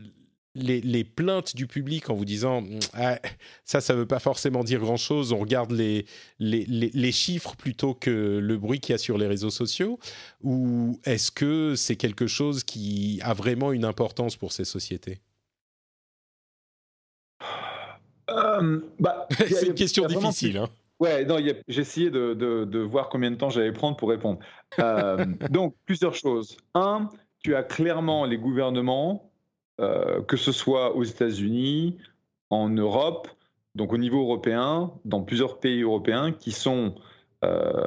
les, plaintes du public en vous disant ah, ça, ça ne veut pas forcément dire grand-chose, on regarde les, les, chiffres plutôt que le bruit qu'il y a sur les réseaux sociaux Ou est-ce que c'est quelque chose qui a vraiment une importance pour ces sociétés? Euh, bah, C'est une question difficile. Hein. Ouais, non, j'ai essayé de, de, voir combien de temps j'allais prendre pour répondre. Euh, donc, plusieurs choses. Un, tu as clairement les gouvernements, euh, que ce soit aux États-Unis, en Europe, donc au niveau européen, dans plusieurs pays européens, qui sont euh,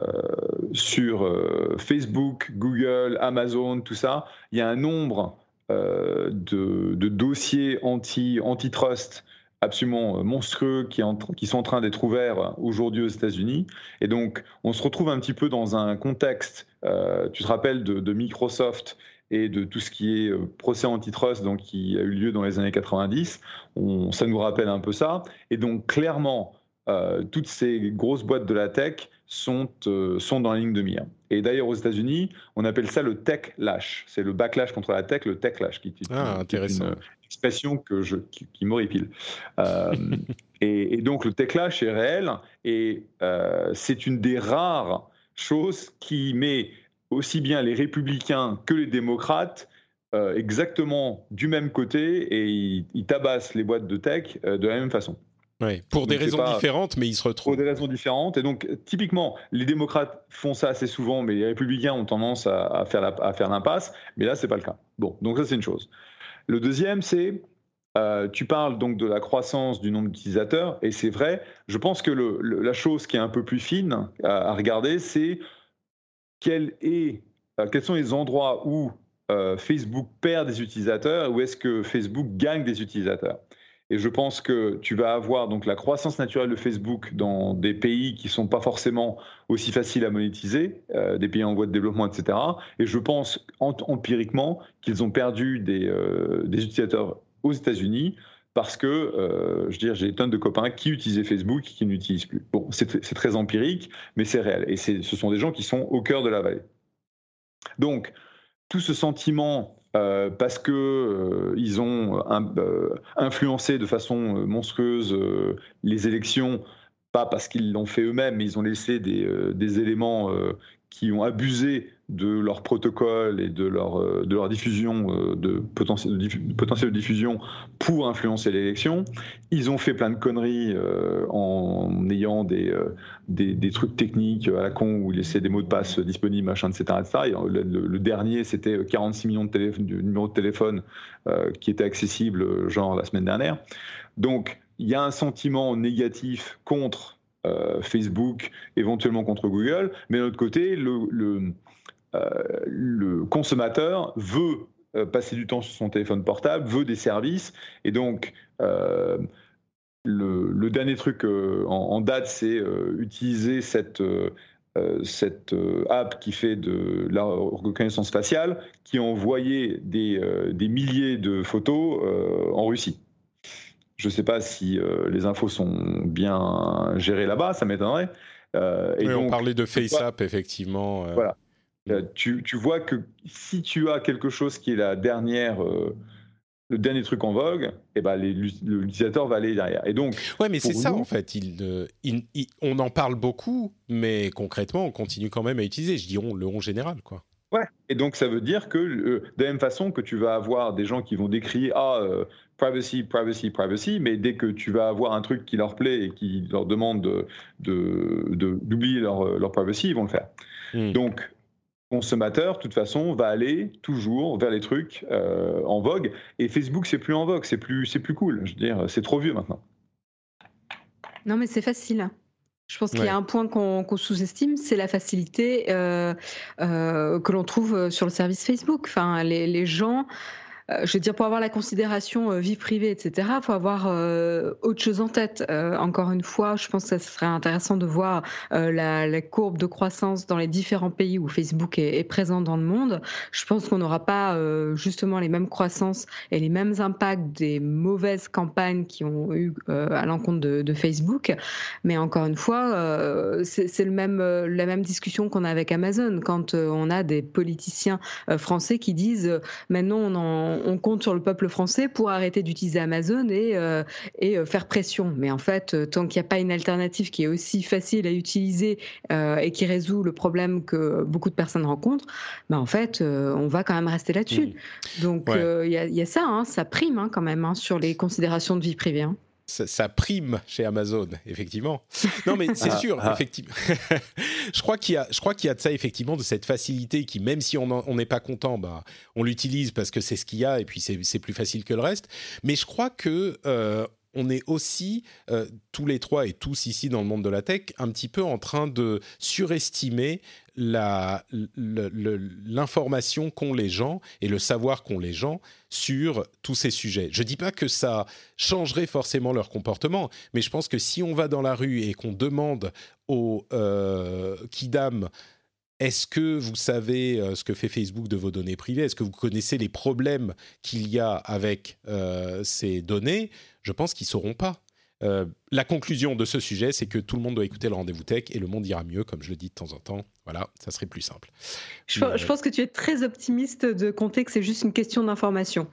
sur Facebook, Google, Amazon, tout ça. Il y a un nombre de, dossiers anti, antitrust absolument euh, monstrueux qui, sont en train d'être ouverts aujourd'hui aux États-Unis. Et donc, on se retrouve un petit peu dans un contexte, euh, tu te rappelles de, Microsoft et de tout ce qui est euh, procès antitrust donc, qui a eu lieu dans les années 90. On, ça nous rappelle un peu ça. Et donc, clairement, toutes ces grosses boîtes de la tech sont, sont dans la ligne de mire. Et d'ailleurs, aux États-Unis, on appelle ça le tech lash. C'est le backlash contre la tech, le tech lash, qui, ah, intéressant expression que je, qui, qui m'horripile. Euh, et, donc le techlash est réel et euh, c'est une des rares choses qui met aussi bien les républicains que les démocrates euh, exactement du même côté et ils, tabassent les boîtes de tech de la même façon. Oui, pour des raisons différentes, mais ils se retrouvent. Pour des raisons différentes. Et donc, typiquement, les démocrates font ça assez souvent, mais les républicains ont tendance à, à faire, l'impasse. Mais là, c'est pas le cas. Bon, donc ça, c'est une chose. Le deuxième, c'est euh, tu parles donc de la croissance du nombre d'utilisateurs, et c'est vrai. Je pense que la chose qui est un peu plus fine à, regarder, c'est quels sont les endroits où euh, Facebook perd des utilisateurs, où est-ce que Facebook gagne des utilisateurs? Et je pense que tu vas avoir donc la croissance naturelle de Facebook dans des pays qui sont pas forcément aussi faciles à monétiser, euh, des pays en voie de développement, etc. Et je pense empiriquement qu'ils ont perdu des, euh, des, utilisateurs aux États-Unis parce que, euh, je j'ai des tonnes de copains qui utilisaient Facebook et qui n'utilisent plus. Bon, c'est très empirique, mais c'est réel. Et ce sont des gens qui sont au cœur de la vallée. Donc, tout ce sentiment euh, parce que euh, ils ont euh, influencé de façon monstrueuse les élections, pas parce qu'ils l'ont fait eux-mêmes, mais ils ont laissé des éléments qui ont abusé de leur protocole et de leur, euh, de leur diffusion, euh, de potentiel, de potentiel de diffusion pour influencer l'élection. Ils ont fait plein de conneries euh, en ayant des, des, trucs techniques à la con où ils laissaient des mots de passe disponibles, machin, etc. Le, dernier, c'était 46 millions de, numéros de téléphone qui étaient accessibles, genre la semaine dernière. Donc, il y a un sentiment négatif contre Facebook, éventuellement contre Google, mais d'un autre côté, le, euh, consommateur veut euh, passer du temps sur son téléphone portable, veut des services, et donc euh, le, dernier truc en, date, c'est utiliser cette, cette app qui fait de la reconnaissance faciale, qui a envoyé des, des milliers de photos en Russie. Je ne sais pas si les infos sont bien gérées là-bas, ça m'étonnerait. et on parlait de FaceApp, effectivement. Voilà. Euh, tu, vois que si tu as quelque chose qui est la dernière, euh, le dernier truc en vogue, et eh ben l'utilisateur va aller derrière. Et donc, ouais, mais c'est ça en fait. Euh, on en parle beaucoup, mais concrètement, on continue quand même à utiliser. Je dis on, le on général, quoi. Ouais. Et donc ça veut dire que de la même façon que tu vas avoir des gens qui vont décrire ah privacy, privacy, privacy, mais dès que tu vas avoir un truc qui leur plaît et qui leur demande d'oublier de, leur, leur privacy, ils vont le faire. Hmm. Donc consommateur, de toute façon, va aller toujours vers les trucs euh, en vogue. Et Facebook, c'est plus en vogue, c'est plus, c'est plus cool. Je veux dire, c'est trop vieux maintenant. Non, mais c'est facile. Je pense qu'il y a un point qu'on sous-estime, c'est la facilité euh, euh, que l'on trouve sur le service Facebook. Enfin, les, les gens euh, je veux dire, pour avoir la considération euh, vie privée, etc., il faut avoir euh, autre chose en tête. encore une fois, je pense que ça serait intéressant de voir la, courbe de croissance dans les différents pays où Facebook est, présent dans le monde. Je pense qu'on n'aura pas justement les mêmes croissances et les mêmes impacts des mauvaises campagnes qui ont eu à l'encontre de, de, Facebook. Mais encore une fois, c'est même, la même discussion qu'on a avec Amazon quand on a des politiciens français qui disent maintenant on en on, compte sur le peuple français pour arrêter d'utiliser Amazon et, euh, et euh, faire pression. Mais en fait, euh, tant qu'il n'y a pas une alternative qui est aussi facile à utiliser et qui résout le problème que beaucoup de personnes rencontrent, ben en fait, on va quand même rester là-dessus. Mmh. Donc il y, a ça, hein, ça prime hein, quand même hein, sur les considérations de vie privée. Ça, prime chez Amazon, effectivement. Non, mais c'est Ah, sûr, ah. effectivement. je crois qu'il y a, je crois qu'il y a de ça effectivement, de cette facilité qui, même si on n'est pas content, bah, on l'utilise parce que c'est ce qu'il y a et puis c'est c'est plus facile que le reste. Mais je crois que euh, on est aussi euh, tous les trois et tous ici dans le monde de la tech un petit peu en train de surestimer l'information qu'ont les gens et le savoir qu'ont les gens sur tous ces sujets. Je dis pas que ça changerait forcément leur comportement, mais je pense que si on va dans la rue et qu'on demande aux euh, kidam est-ce que vous savez euh, ce que fait Facebook de vos données privées? Est-ce que vous connaissez les problèmes qu'il y a avec euh, ces données? Je pense qu'ils sauront pas. Euh, la conclusion de ce sujet, c'est que tout le monde doit écouter le rendez-vous tech et le monde ira mieux, comme je le dis de temps en temps. Voilà, ça serait plus simple. Je, Mais- je pense que tu es très optimiste de compter que c'est juste une question d'information.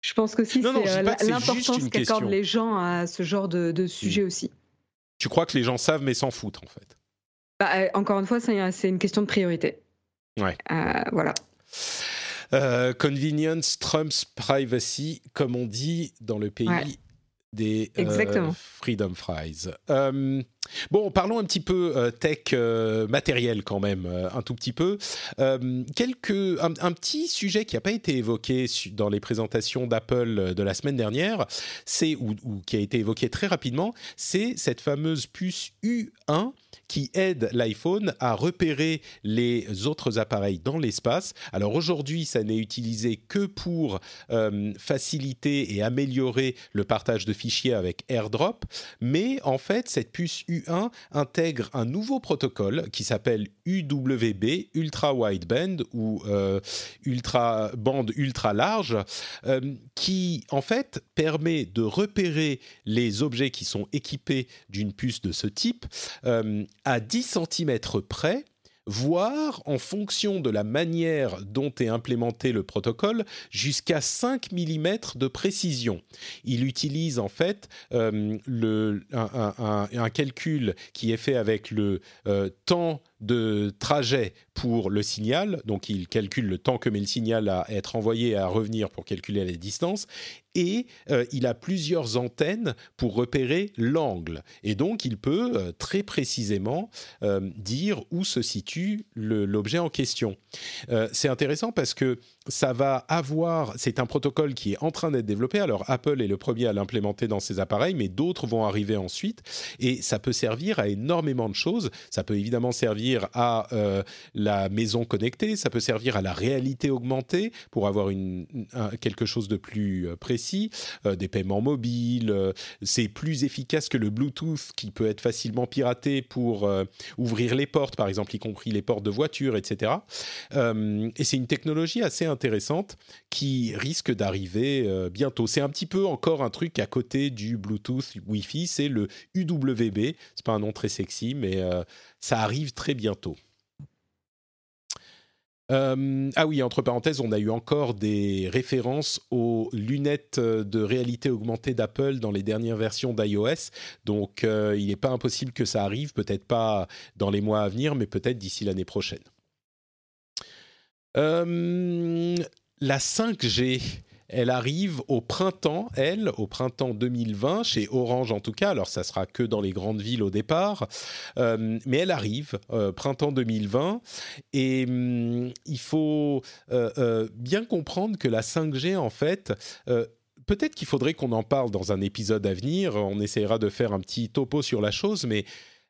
Je pense que si c'est euh, l'importance qu'accordent les gens à ce genre de, de sujet aussi. Tu crois que les gens savent mais s'en foutent en fait Bah, euh, encore une fois, c'est c'est une question de priorité. Ouais. Euh, voilà. Euh, convenience trumps privacy, comme on dit dans le pays Ouais. Des euh. Freedom Fries. Bon, parlons un petit peu euh, tech euh, matériel quand même, euh, un tout petit peu. Quelques, un, petit sujet qui n'a pas été évoqué dans les présentations d'Apple de la semaine dernière, c'est ou, qui a été évoqué très rapidement, c'est cette fameuse puce U1 qui aide l'iPhone à repérer les autres appareils dans l'espace. Alors aujourd'hui, ça n'est utilisé que pour faciliter et améliorer le partage de fichiers avec AirDrop, mais en fait, cette puce U1 intègre un nouveau protocole qui s'appelle UWB, Ultra Wideband ou euh, ultra bande ultra large, euh, qui en fait permet de repérer les objets qui sont équipés d'une puce de ce type euh, à 10 cm près voire en fonction de la manière dont est implémenté le protocole, jusqu'à 5 mm de précision. Il utilise en fait euh, un calcul qui est fait avec le euh, temps de trajet pour le signal, donc il calcule le temps que met le signal à être envoyé et à revenir pour calculer la distance, et euh, il a plusieurs antennes pour repérer l'angle. Et donc il peut euh, très précisément euh, dire où se situe l'objet en question. C'est intéressant parce que ça va avoir, c'est un protocole qui est en train d'être développé. Alors Apple est le premier à l'implémenter dans ses appareils, mais d'autres vont arriver ensuite. Et ça peut servir à énormément de choses. Ça peut évidemment servir à euh, la maison connectée, ça peut servir à la réalité augmentée pour avoir quelque chose de plus euh, précis, euh, des paiements mobiles. c'est plus efficace que le Bluetooth qui peut être facilement piraté pour ouvrir les portes, par exemple, y compris les portes de voiture, etc. Et c'est une technologie assez intéressante qui risque d'arriver euh, bientôt. C'est un petit peu encore un truc à côté du Bluetooth Wi-Fi, c'est le UWB. C'est pas un nom très sexy, mais euh, ça arrive très bientôt. Euh, ah oui, entre parenthèses, on a eu encore des références aux lunettes de réalité augmentée d'Apple dans les dernières versions d'iOS. Donc, il n'est pas impossible que ça arrive, peut-être pas dans les mois à venir, mais peut-être d'ici l'année prochaine. Euh, la 5G, elle arrive au printemps, elle, au printemps 2020, chez Orange en tout cas. Alors, ça sera que dans les grandes villes au départ, Euh, mais elle arrive, euh, printemps 2020. Et hum, il faut bien comprendre que la 5G, en fait, peut-être qu'il faudrait qu'on en parle dans un épisode à venir. On essaiera de faire un petit topo sur la chose, mais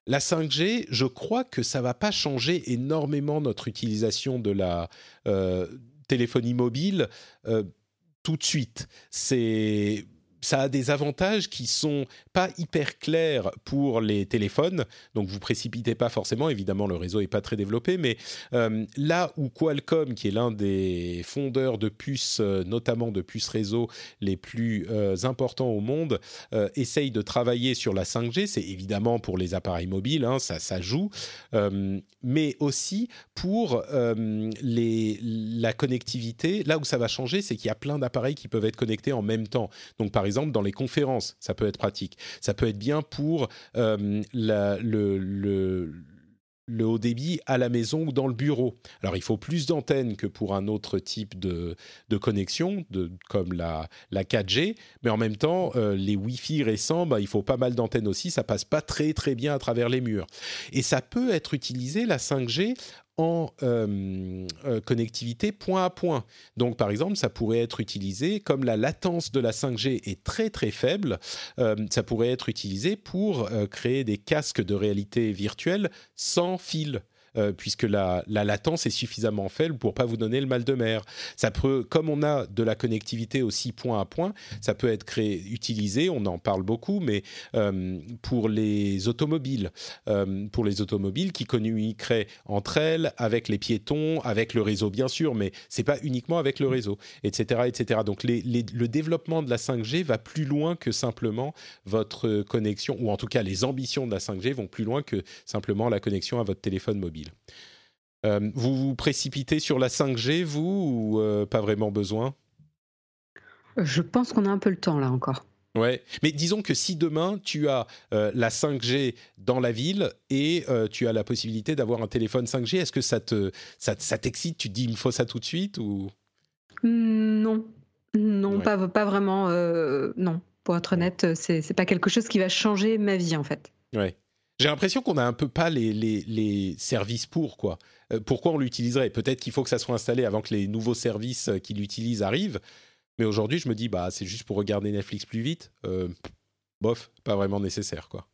la 5G, je crois que ça va pas changer énormément notre utilisation de la euh, téléphonie mobile euh, tout de suite. C'est ça a des avantages qui sont pas hyper clairs pour les téléphones, donc vous précipitez pas forcément. Évidemment, le réseau est pas très développé, mais euh, là où Qualcomm, qui est l'un des fondeurs de puces, euh, notamment de puces réseau les plus euh, importants au monde, essaye de travailler sur la 5G, c'est évidemment pour les appareils mobiles, hein, ça, joue, mais aussi pour la connectivité. Là où ça va changer, c'est qu'il y a plein d'appareils qui peuvent être connectés en même temps. Donc, exemple, dans les conférences, ça peut être pratique. Ça peut être bien pour euh, le, haut débit à la maison ou dans le bureau. Alors il faut plus d'antennes que pour un autre type de, connexion, de, comme la, la 4G, mais en même temps, euh, les Wi-Fi récents, bah, il faut pas mal d'antennes aussi, ça passe pas très très bien à travers les murs. Et ça peut être utilisé, la 5G, en euh, euh, connectivité point à point. Donc, par exemple, ça pourrait être utilisé, comme la latence de la 5G est très très faible, euh, ça pourrait être utilisé pour créer des casques de réalité virtuelle sans fil. Euh, puisque la, latence est suffisamment faible pour pas vous donner le mal de mer. Ça peut, comme on a de la connectivité aussi point à point, ça peut être créé, utilisé, on en parle beaucoup, mais euh, pour les automobiles, euh, pour les automobiles qui communiqueraient entre elles, avec les piétons, avec le réseau bien sûr, mais c'est pas uniquement avec le réseau, etc., etc. Donc le développement de la 5G va plus loin que simplement votre connexion, ou en tout cas les ambitions de la 5G vont plus loin que simplement la connexion à votre téléphone mobile. Euh, vous vous précipitez sur la 5G, vous, ou euh, pas vraiment besoin? Je pense qu'on a un peu le temps là encore. Ouais, mais disons que si demain tu as euh, la 5G dans la ville et tu as la possibilité d'avoir un téléphone 5G, est-ce que ça te ça, t'excite? Tu te dis il me faut ça tout de suite ou? Non, non, pas, pas vraiment. non, pour être honnête, c'est c'est pas quelque chose qui va changer ma vie en fait. Ouais. J'ai l'impression qu'on n'a un peu pas les, les, services pour, quoi. Euh, pourquoi on l'utiliserait? Peut-être qu'il faut que ça soit installé avant que les nouveaux services euh, qui l'utilisent arrivent. Mais aujourd'hui, je me dis, bah, c'est juste pour regarder Netflix plus vite. Euh, bof, pas vraiment nécessaire, quoi.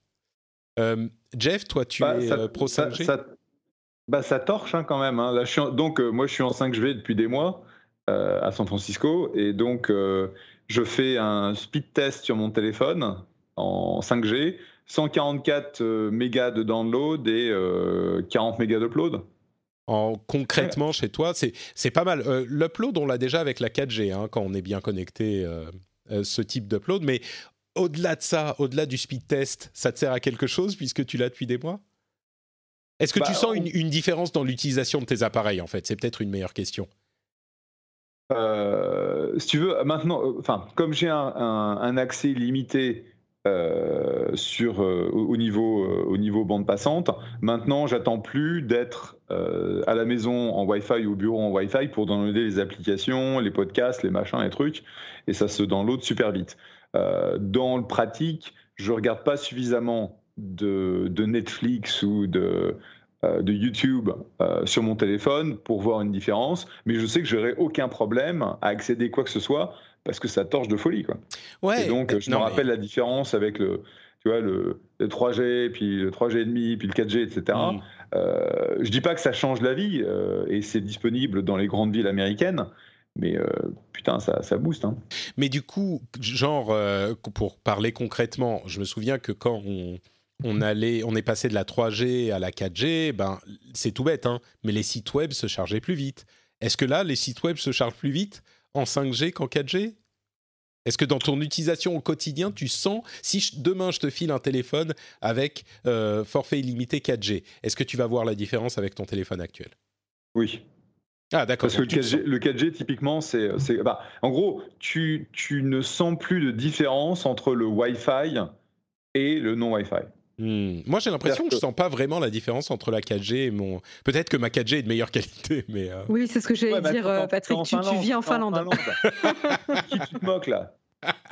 Jeff, toi, tu bah, es pro 5G ça, bah, ça torche hein, quand même. Hein. Là, je donc, moi, je suis en 5G depuis des mois à San Francisco. Et donc, je fais un speed test sur mon téléphone en 5G 144 euh, mégas de download et 40 euh, mégas d'upload. En, concrètement, chez toi, c'est pas mal. Euh, l'upload, on l'a déjà avec la 4G, hein, quand on est bien connecté, ce type d'upload. Mais au-delà de ça, au-delà du speed test, ça te sert à quelque chose puisque tu l'as depuis des mois? Est-ce que tu bah, sens une, différence dans l'utilisation de tes appareils, en fait? C'est peut-être une meilleure question. si tu veux, maintenant, enfin, comme j'ai un, accès limité euh, sur, euh, au, niveau, euh, au niveau bande passante. Maintenant, j'attends plus d'être à la maison en Wi-Fi ou au bureau en Wi-Fi pour downloader les applications, les podcasts, les machins, les trucs, et ça se download super vite. dans le pratique, je regarde pas suffisamment de, de Netflix ou de, de YouTube sur mon téléphone pour voir une différence, mais je sais que j'aurai aucun problème à accéder quoi que ce soit parce que ça torche de folie. Quoi. Ouais, et donc, je me rappelle la différence avec le, tu vois, le, 3G, puis le 3G puis le 4G, etc. Mm. Euh, je dis pas que ça change la vie, euh, et c'est disponible dans les grandes villes américaines, mais euh, putain, ça, ça booste. Hein. Mais du coup, genre, euh, pour parler concrètement, je me souviens que quand on, on, allait, on est passé de la 3G à la 4G, ben, c'est tout bête, hein, mais les sites web se chargeaient plus vite. Est-ce que là, les sites web se chargent plus vite? En 5G qu'en 4G Est-ce que dans ton utilisation au quotidien, tu sens, si demain je te file un téléphone avec euh, forfait illimité 4G, est-ce que tu vas voir la différence avec ton téléphone actuel? Oui. Ah d'accord. Parce que le 4G, typiquement, c'est... Bah, en gros, tu, tu ne sens plus de différence entre le Wi-Fi et le non Wi-Fi. Hmm. Moi, j'ai l'impression que je sens pas vraiment la différence entre la 4G et mon. Peut-être que ma 4G est de meilleure qualité, mais. Euh, oui, c'est ce que j'allais dire, euh, Patrick. Tu, vis en Finlande. Qui tu te moques là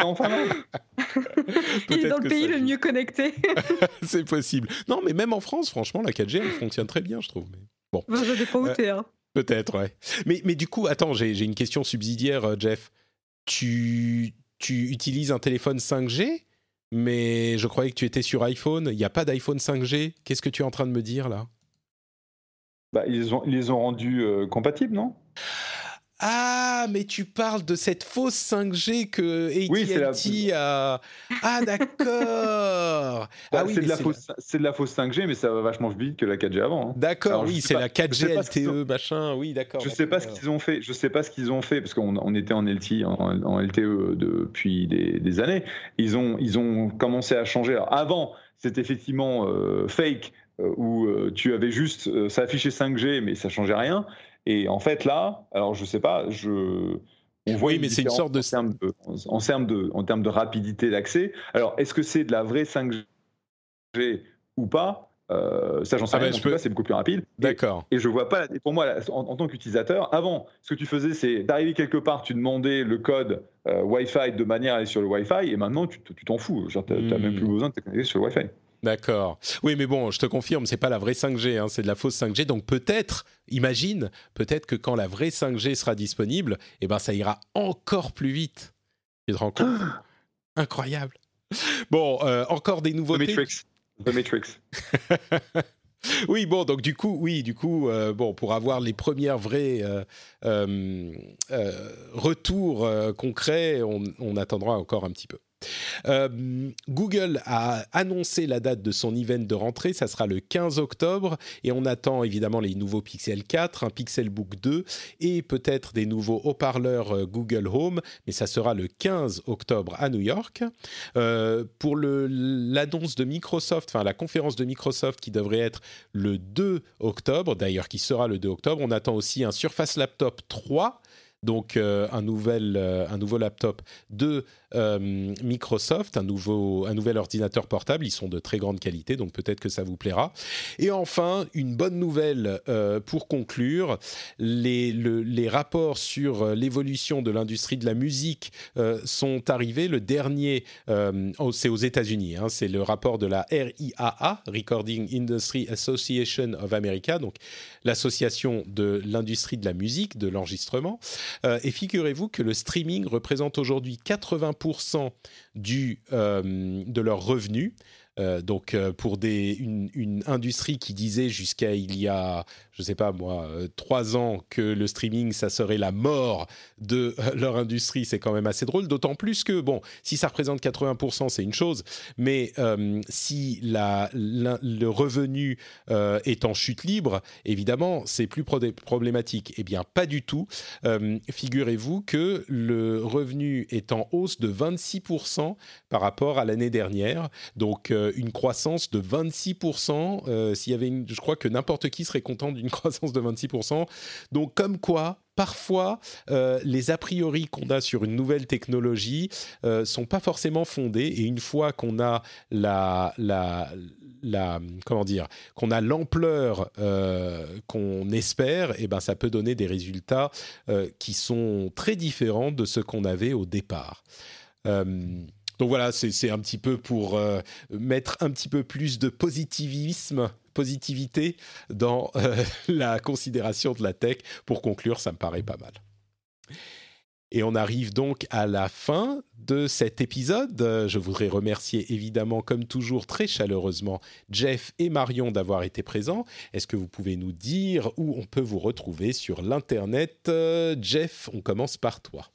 en Finlande. Il est dans le pays le mieux connecté. c'est possible. Non, mais même en France, franchement, la 4G, elle fonctionne très bien, je trouve. Mais bon. Bah, ça dépend où euh, hein. Peut-être, ouais. Mais, mais du coup, attends, j'ai une question subsidiaire, Jeff. Tu, tu utilises un téléphone 5G mais je croyais que tu étais sur iPhone. Il n'y a pas d'iPhone 5G. Qu'est-ce que tu es en train de me dire là? Bah, ils, ont, ils les ont rendus euh, compatibles, non? Ah, mais tu parles de cette fausse 5G que AT&T a. Ah, d'accord. Bah, ah oui, c'est de, la fausse, de la fausse 5G, mais ça va vachement plus vite que la 4G avant. Hein. D'accord, oui, c'est la 4G LTE, machin. Oui, d'accord. Je sais pas ce qu'ils ont fait. Je sais pas ce qu'ils ont fait parce qu'on on était en LTE, en, LTE depuis des, années. Ils ont, ils ont commencé à changer. Alors, avant, c'était effectivement euh, fake euh, où euh, tu avais juste ça affichait 5G, mais ça changeait rien. Et en fait, là, alors je sais pas, je. On voit mais c'est une sorte de... En termes de, en termes de, en termes de rapidité d'accès. Alors, est-ce que c'est de la vraie 5G ou pas? Euh, ça, j'en sais Ah bah, rien. je peux- c'est beaucoup plus rapide. Et- D'accord. Et je vois pas. Et pour moi, là, en, en tant qu'utilisateur, avant, ce que tu faisais, c'est d'arriver quelque part, tu demandais le code euh, Wi-Fi de manière à aller sur le Wi-Fi, et maintenant, tu t'en fous. Genre, t'as Hmm. même plus besoin de te connecter sur le Wi-Fi. D'accord. Oui, mais bon, je te confirme, c'est pas la vraie 5G, hein, c'est de la fausse 5G. Donc peut-être, imagine, peut-être que quand la vraie 5G sera disponible, eh ben ça ira encore plus vite. Tu te rends compte? Incroyable. Bon, euh, encore des The nouveautés? Matrix. The Matrix. Oui, bon, donc du coup, oui, du coup, euh, bon, pour avoir les premières vrais euh, euh, euh, retours euh, concrets, on, on attendra encore un petit peu. Euh, Google a annoncé la date de son event de rentrée, ça sera le 15 octobre, et on attend évidemment les nouveaux Pixel 4, un Pixelbook 2 et peut-être des nouveaux haut-parleurs euh, Google Home, mais ça sera le 15 octobre à New York. Euh, pour l'annonce de Microsoft, enfin la conférence de Microsoft qui devrait être le 2 octobre, d'ailleurs qui sera le 2 octobre, on attend aussi un Surface Laptop 3. Donc euh, un, nouvel, euh, un nouveau laptop de euh, Microsoft, un, nouveau, un nouvel ordinateur portable. Ils sont de très grande qualité, donc peut-être que ça vous plaira. Et enfin, une bonne nouvelle pour conclure, les, le- les rapports sur l'évolution de l'industrie de la musique sont arrivés. Le dernier, c'est aux États-Unis, hein, c'est le rapport de la RIAA, Recording Industry Association of America, donc l'association de l'industrie de la musique, de l'enregistrement. Euh, et figurez-vous que le streaming représente aujourd'hui 80% du, euh, de leurs revenus. Euh, donc euh, pour des, une, industrie qui disait jusqu'à il y a, je sais pas moi, euh, trois ans que le streaming ça serait la mort de leur industrie, c'est quand même assez drôle. D'autant plus que bon, si ça représente 80%, c'est une chose, mais si la, le revenu est en chute libre, évidemment, c'est plus pro- problématique. Eh bien, pas du tout. Figurez-vous que le revenu est en hausse de 26% par rapport à l'année dernière. Donc, euh, une croissance de 26%. Euh, S'il y avait une, je crois que n'importe qui serait content d'une croissance de 26%. Donc, comme quoi, parfois, euh, les a priori qu'on a sur une nouvelle technologie euh, sont pas forcément fondés. Et une fois qu'on a la, la, comment dire, qu'on a l'ampleur qu'on espère, et ben ça peut donner des résultats qui sont très différents de ce qu'on avait au départ. Donc voilà, c'est un petit peu pour euh, mettre un petit peu plus de positivisme, positivité dans euh, la considération de la tech. Pour conclure, ça me paraît pas mal. Et on arrive donc à la fin de cet épisode. Je voudrais remercier évidemment, comme toujours, très chaleureusement Jeff et Marion d'avoir été présents. Est-ce que vous pouvez nous dire où on peut vous retrouver sur l'Internet? Euh, Jeff, on commence par toi.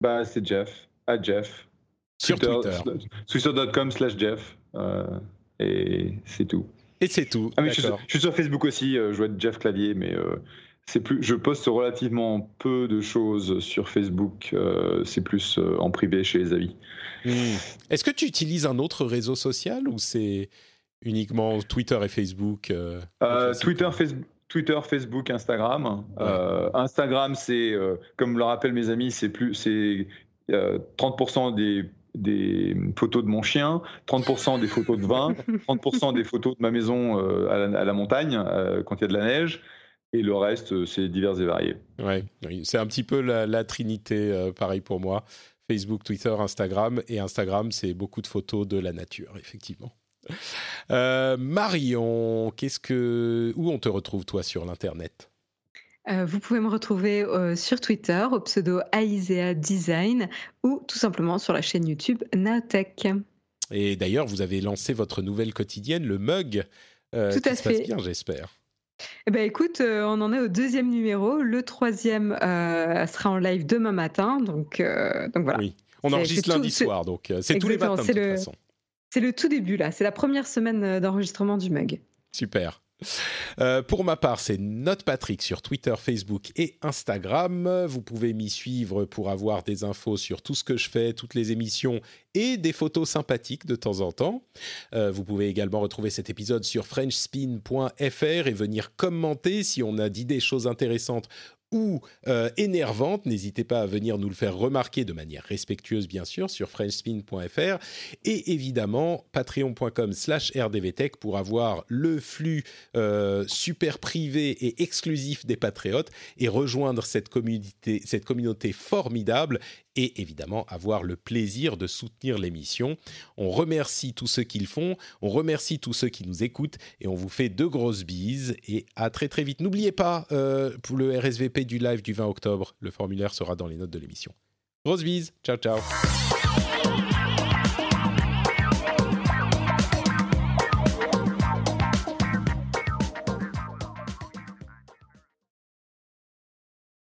Bah, c'est Jeff. À Jeff. Sur Twitter. Twitter.com slash Jeff. euh, et c'est tout. Et c'est tout. Ah, mais je, suis sur, D'accord. je suis sur Facebook aussi, euh, je être Jeff Clavier, mais euh, c'est plus, je poste relativement peu de choses sur Facebook. euh, c'est plus euh, en privé chez les amis. Hmm. Est-ce que tu utilises un autre réseau social ou c'est uniquement Twitter et Facebook euh, Twitter, Facebook. Twitter, Facebook, Instagram. Instagram, c'est, comme le rappellent mes amis, c'est plus, c'est euh, 30% des, des photos de mon chien, 30% des photos de vin, 30% des photos de ma maison euh, à, la, montagne euh, quand il y a de la neige, et le reste, euh, c'est divers et varié. Ouais, c'est un petit peu la, trinité, pareil pour moi. Facebook, Twitter, Instagram. Et Instagram, c'est beaucoup de photos de la nature, effectivement. Marion, qu'est-ce que où on te retrouve toi sur l'internet? Euh, vous pouvez me retrouver euh, sur Twitter au pseudo Aisea Design ou tout simplement sur la chaîne YouTube Naotech. Et d'ailleurs, vous avez lancé votre nouvelle quotidienne, le mug. euh, Tout à se passe fait. bien, j'espère. Eh ben écoute, euh, on en est au deuxième numéro. Le troisième euh, sera en live demain matin. Donc, euh, donc voilà. Oui. On enregistre tout- lundi soir, donc c'est tous les matins de toute le- façon. C'est le tout début là. C'est la première semaine d'enregistrement du mug. Super. Euh, pour ma part, c'est Note Patrick sur Twitter, Facebook et Instagram. Vous pouvez m'y suivre pour avoir des infos sur tout ce que je fais, toutes les émissions et des photos sympathiques de temps en temps. Euh, vous pouvez également retrouver cet épisode sur frenchspin.fr et venir commenter si on a dit des choses intéressantes ou euh, énervantes, n'hésitez pas à venir nous le faire remarquer de manière respectueuse, bien sûr, sur frenchspin.fr et évidemment patreon.com slash rdvtech pour avoir le flux euh, super privé et exclusif des patriotes et rejoindre cette communauté formidable et évidemment avoir le plaisir de soutenir l'émission. On remercie tous ceux qui le font, on remercie tous ceux qui nous écoutent et on vous fait de grosses bises et à très très vite. N'oubliez pas euh, pour le RSVP du live du 20 octobre, le formulaire sera dans les notes de l'émission. Grosses bises, ciao ciao.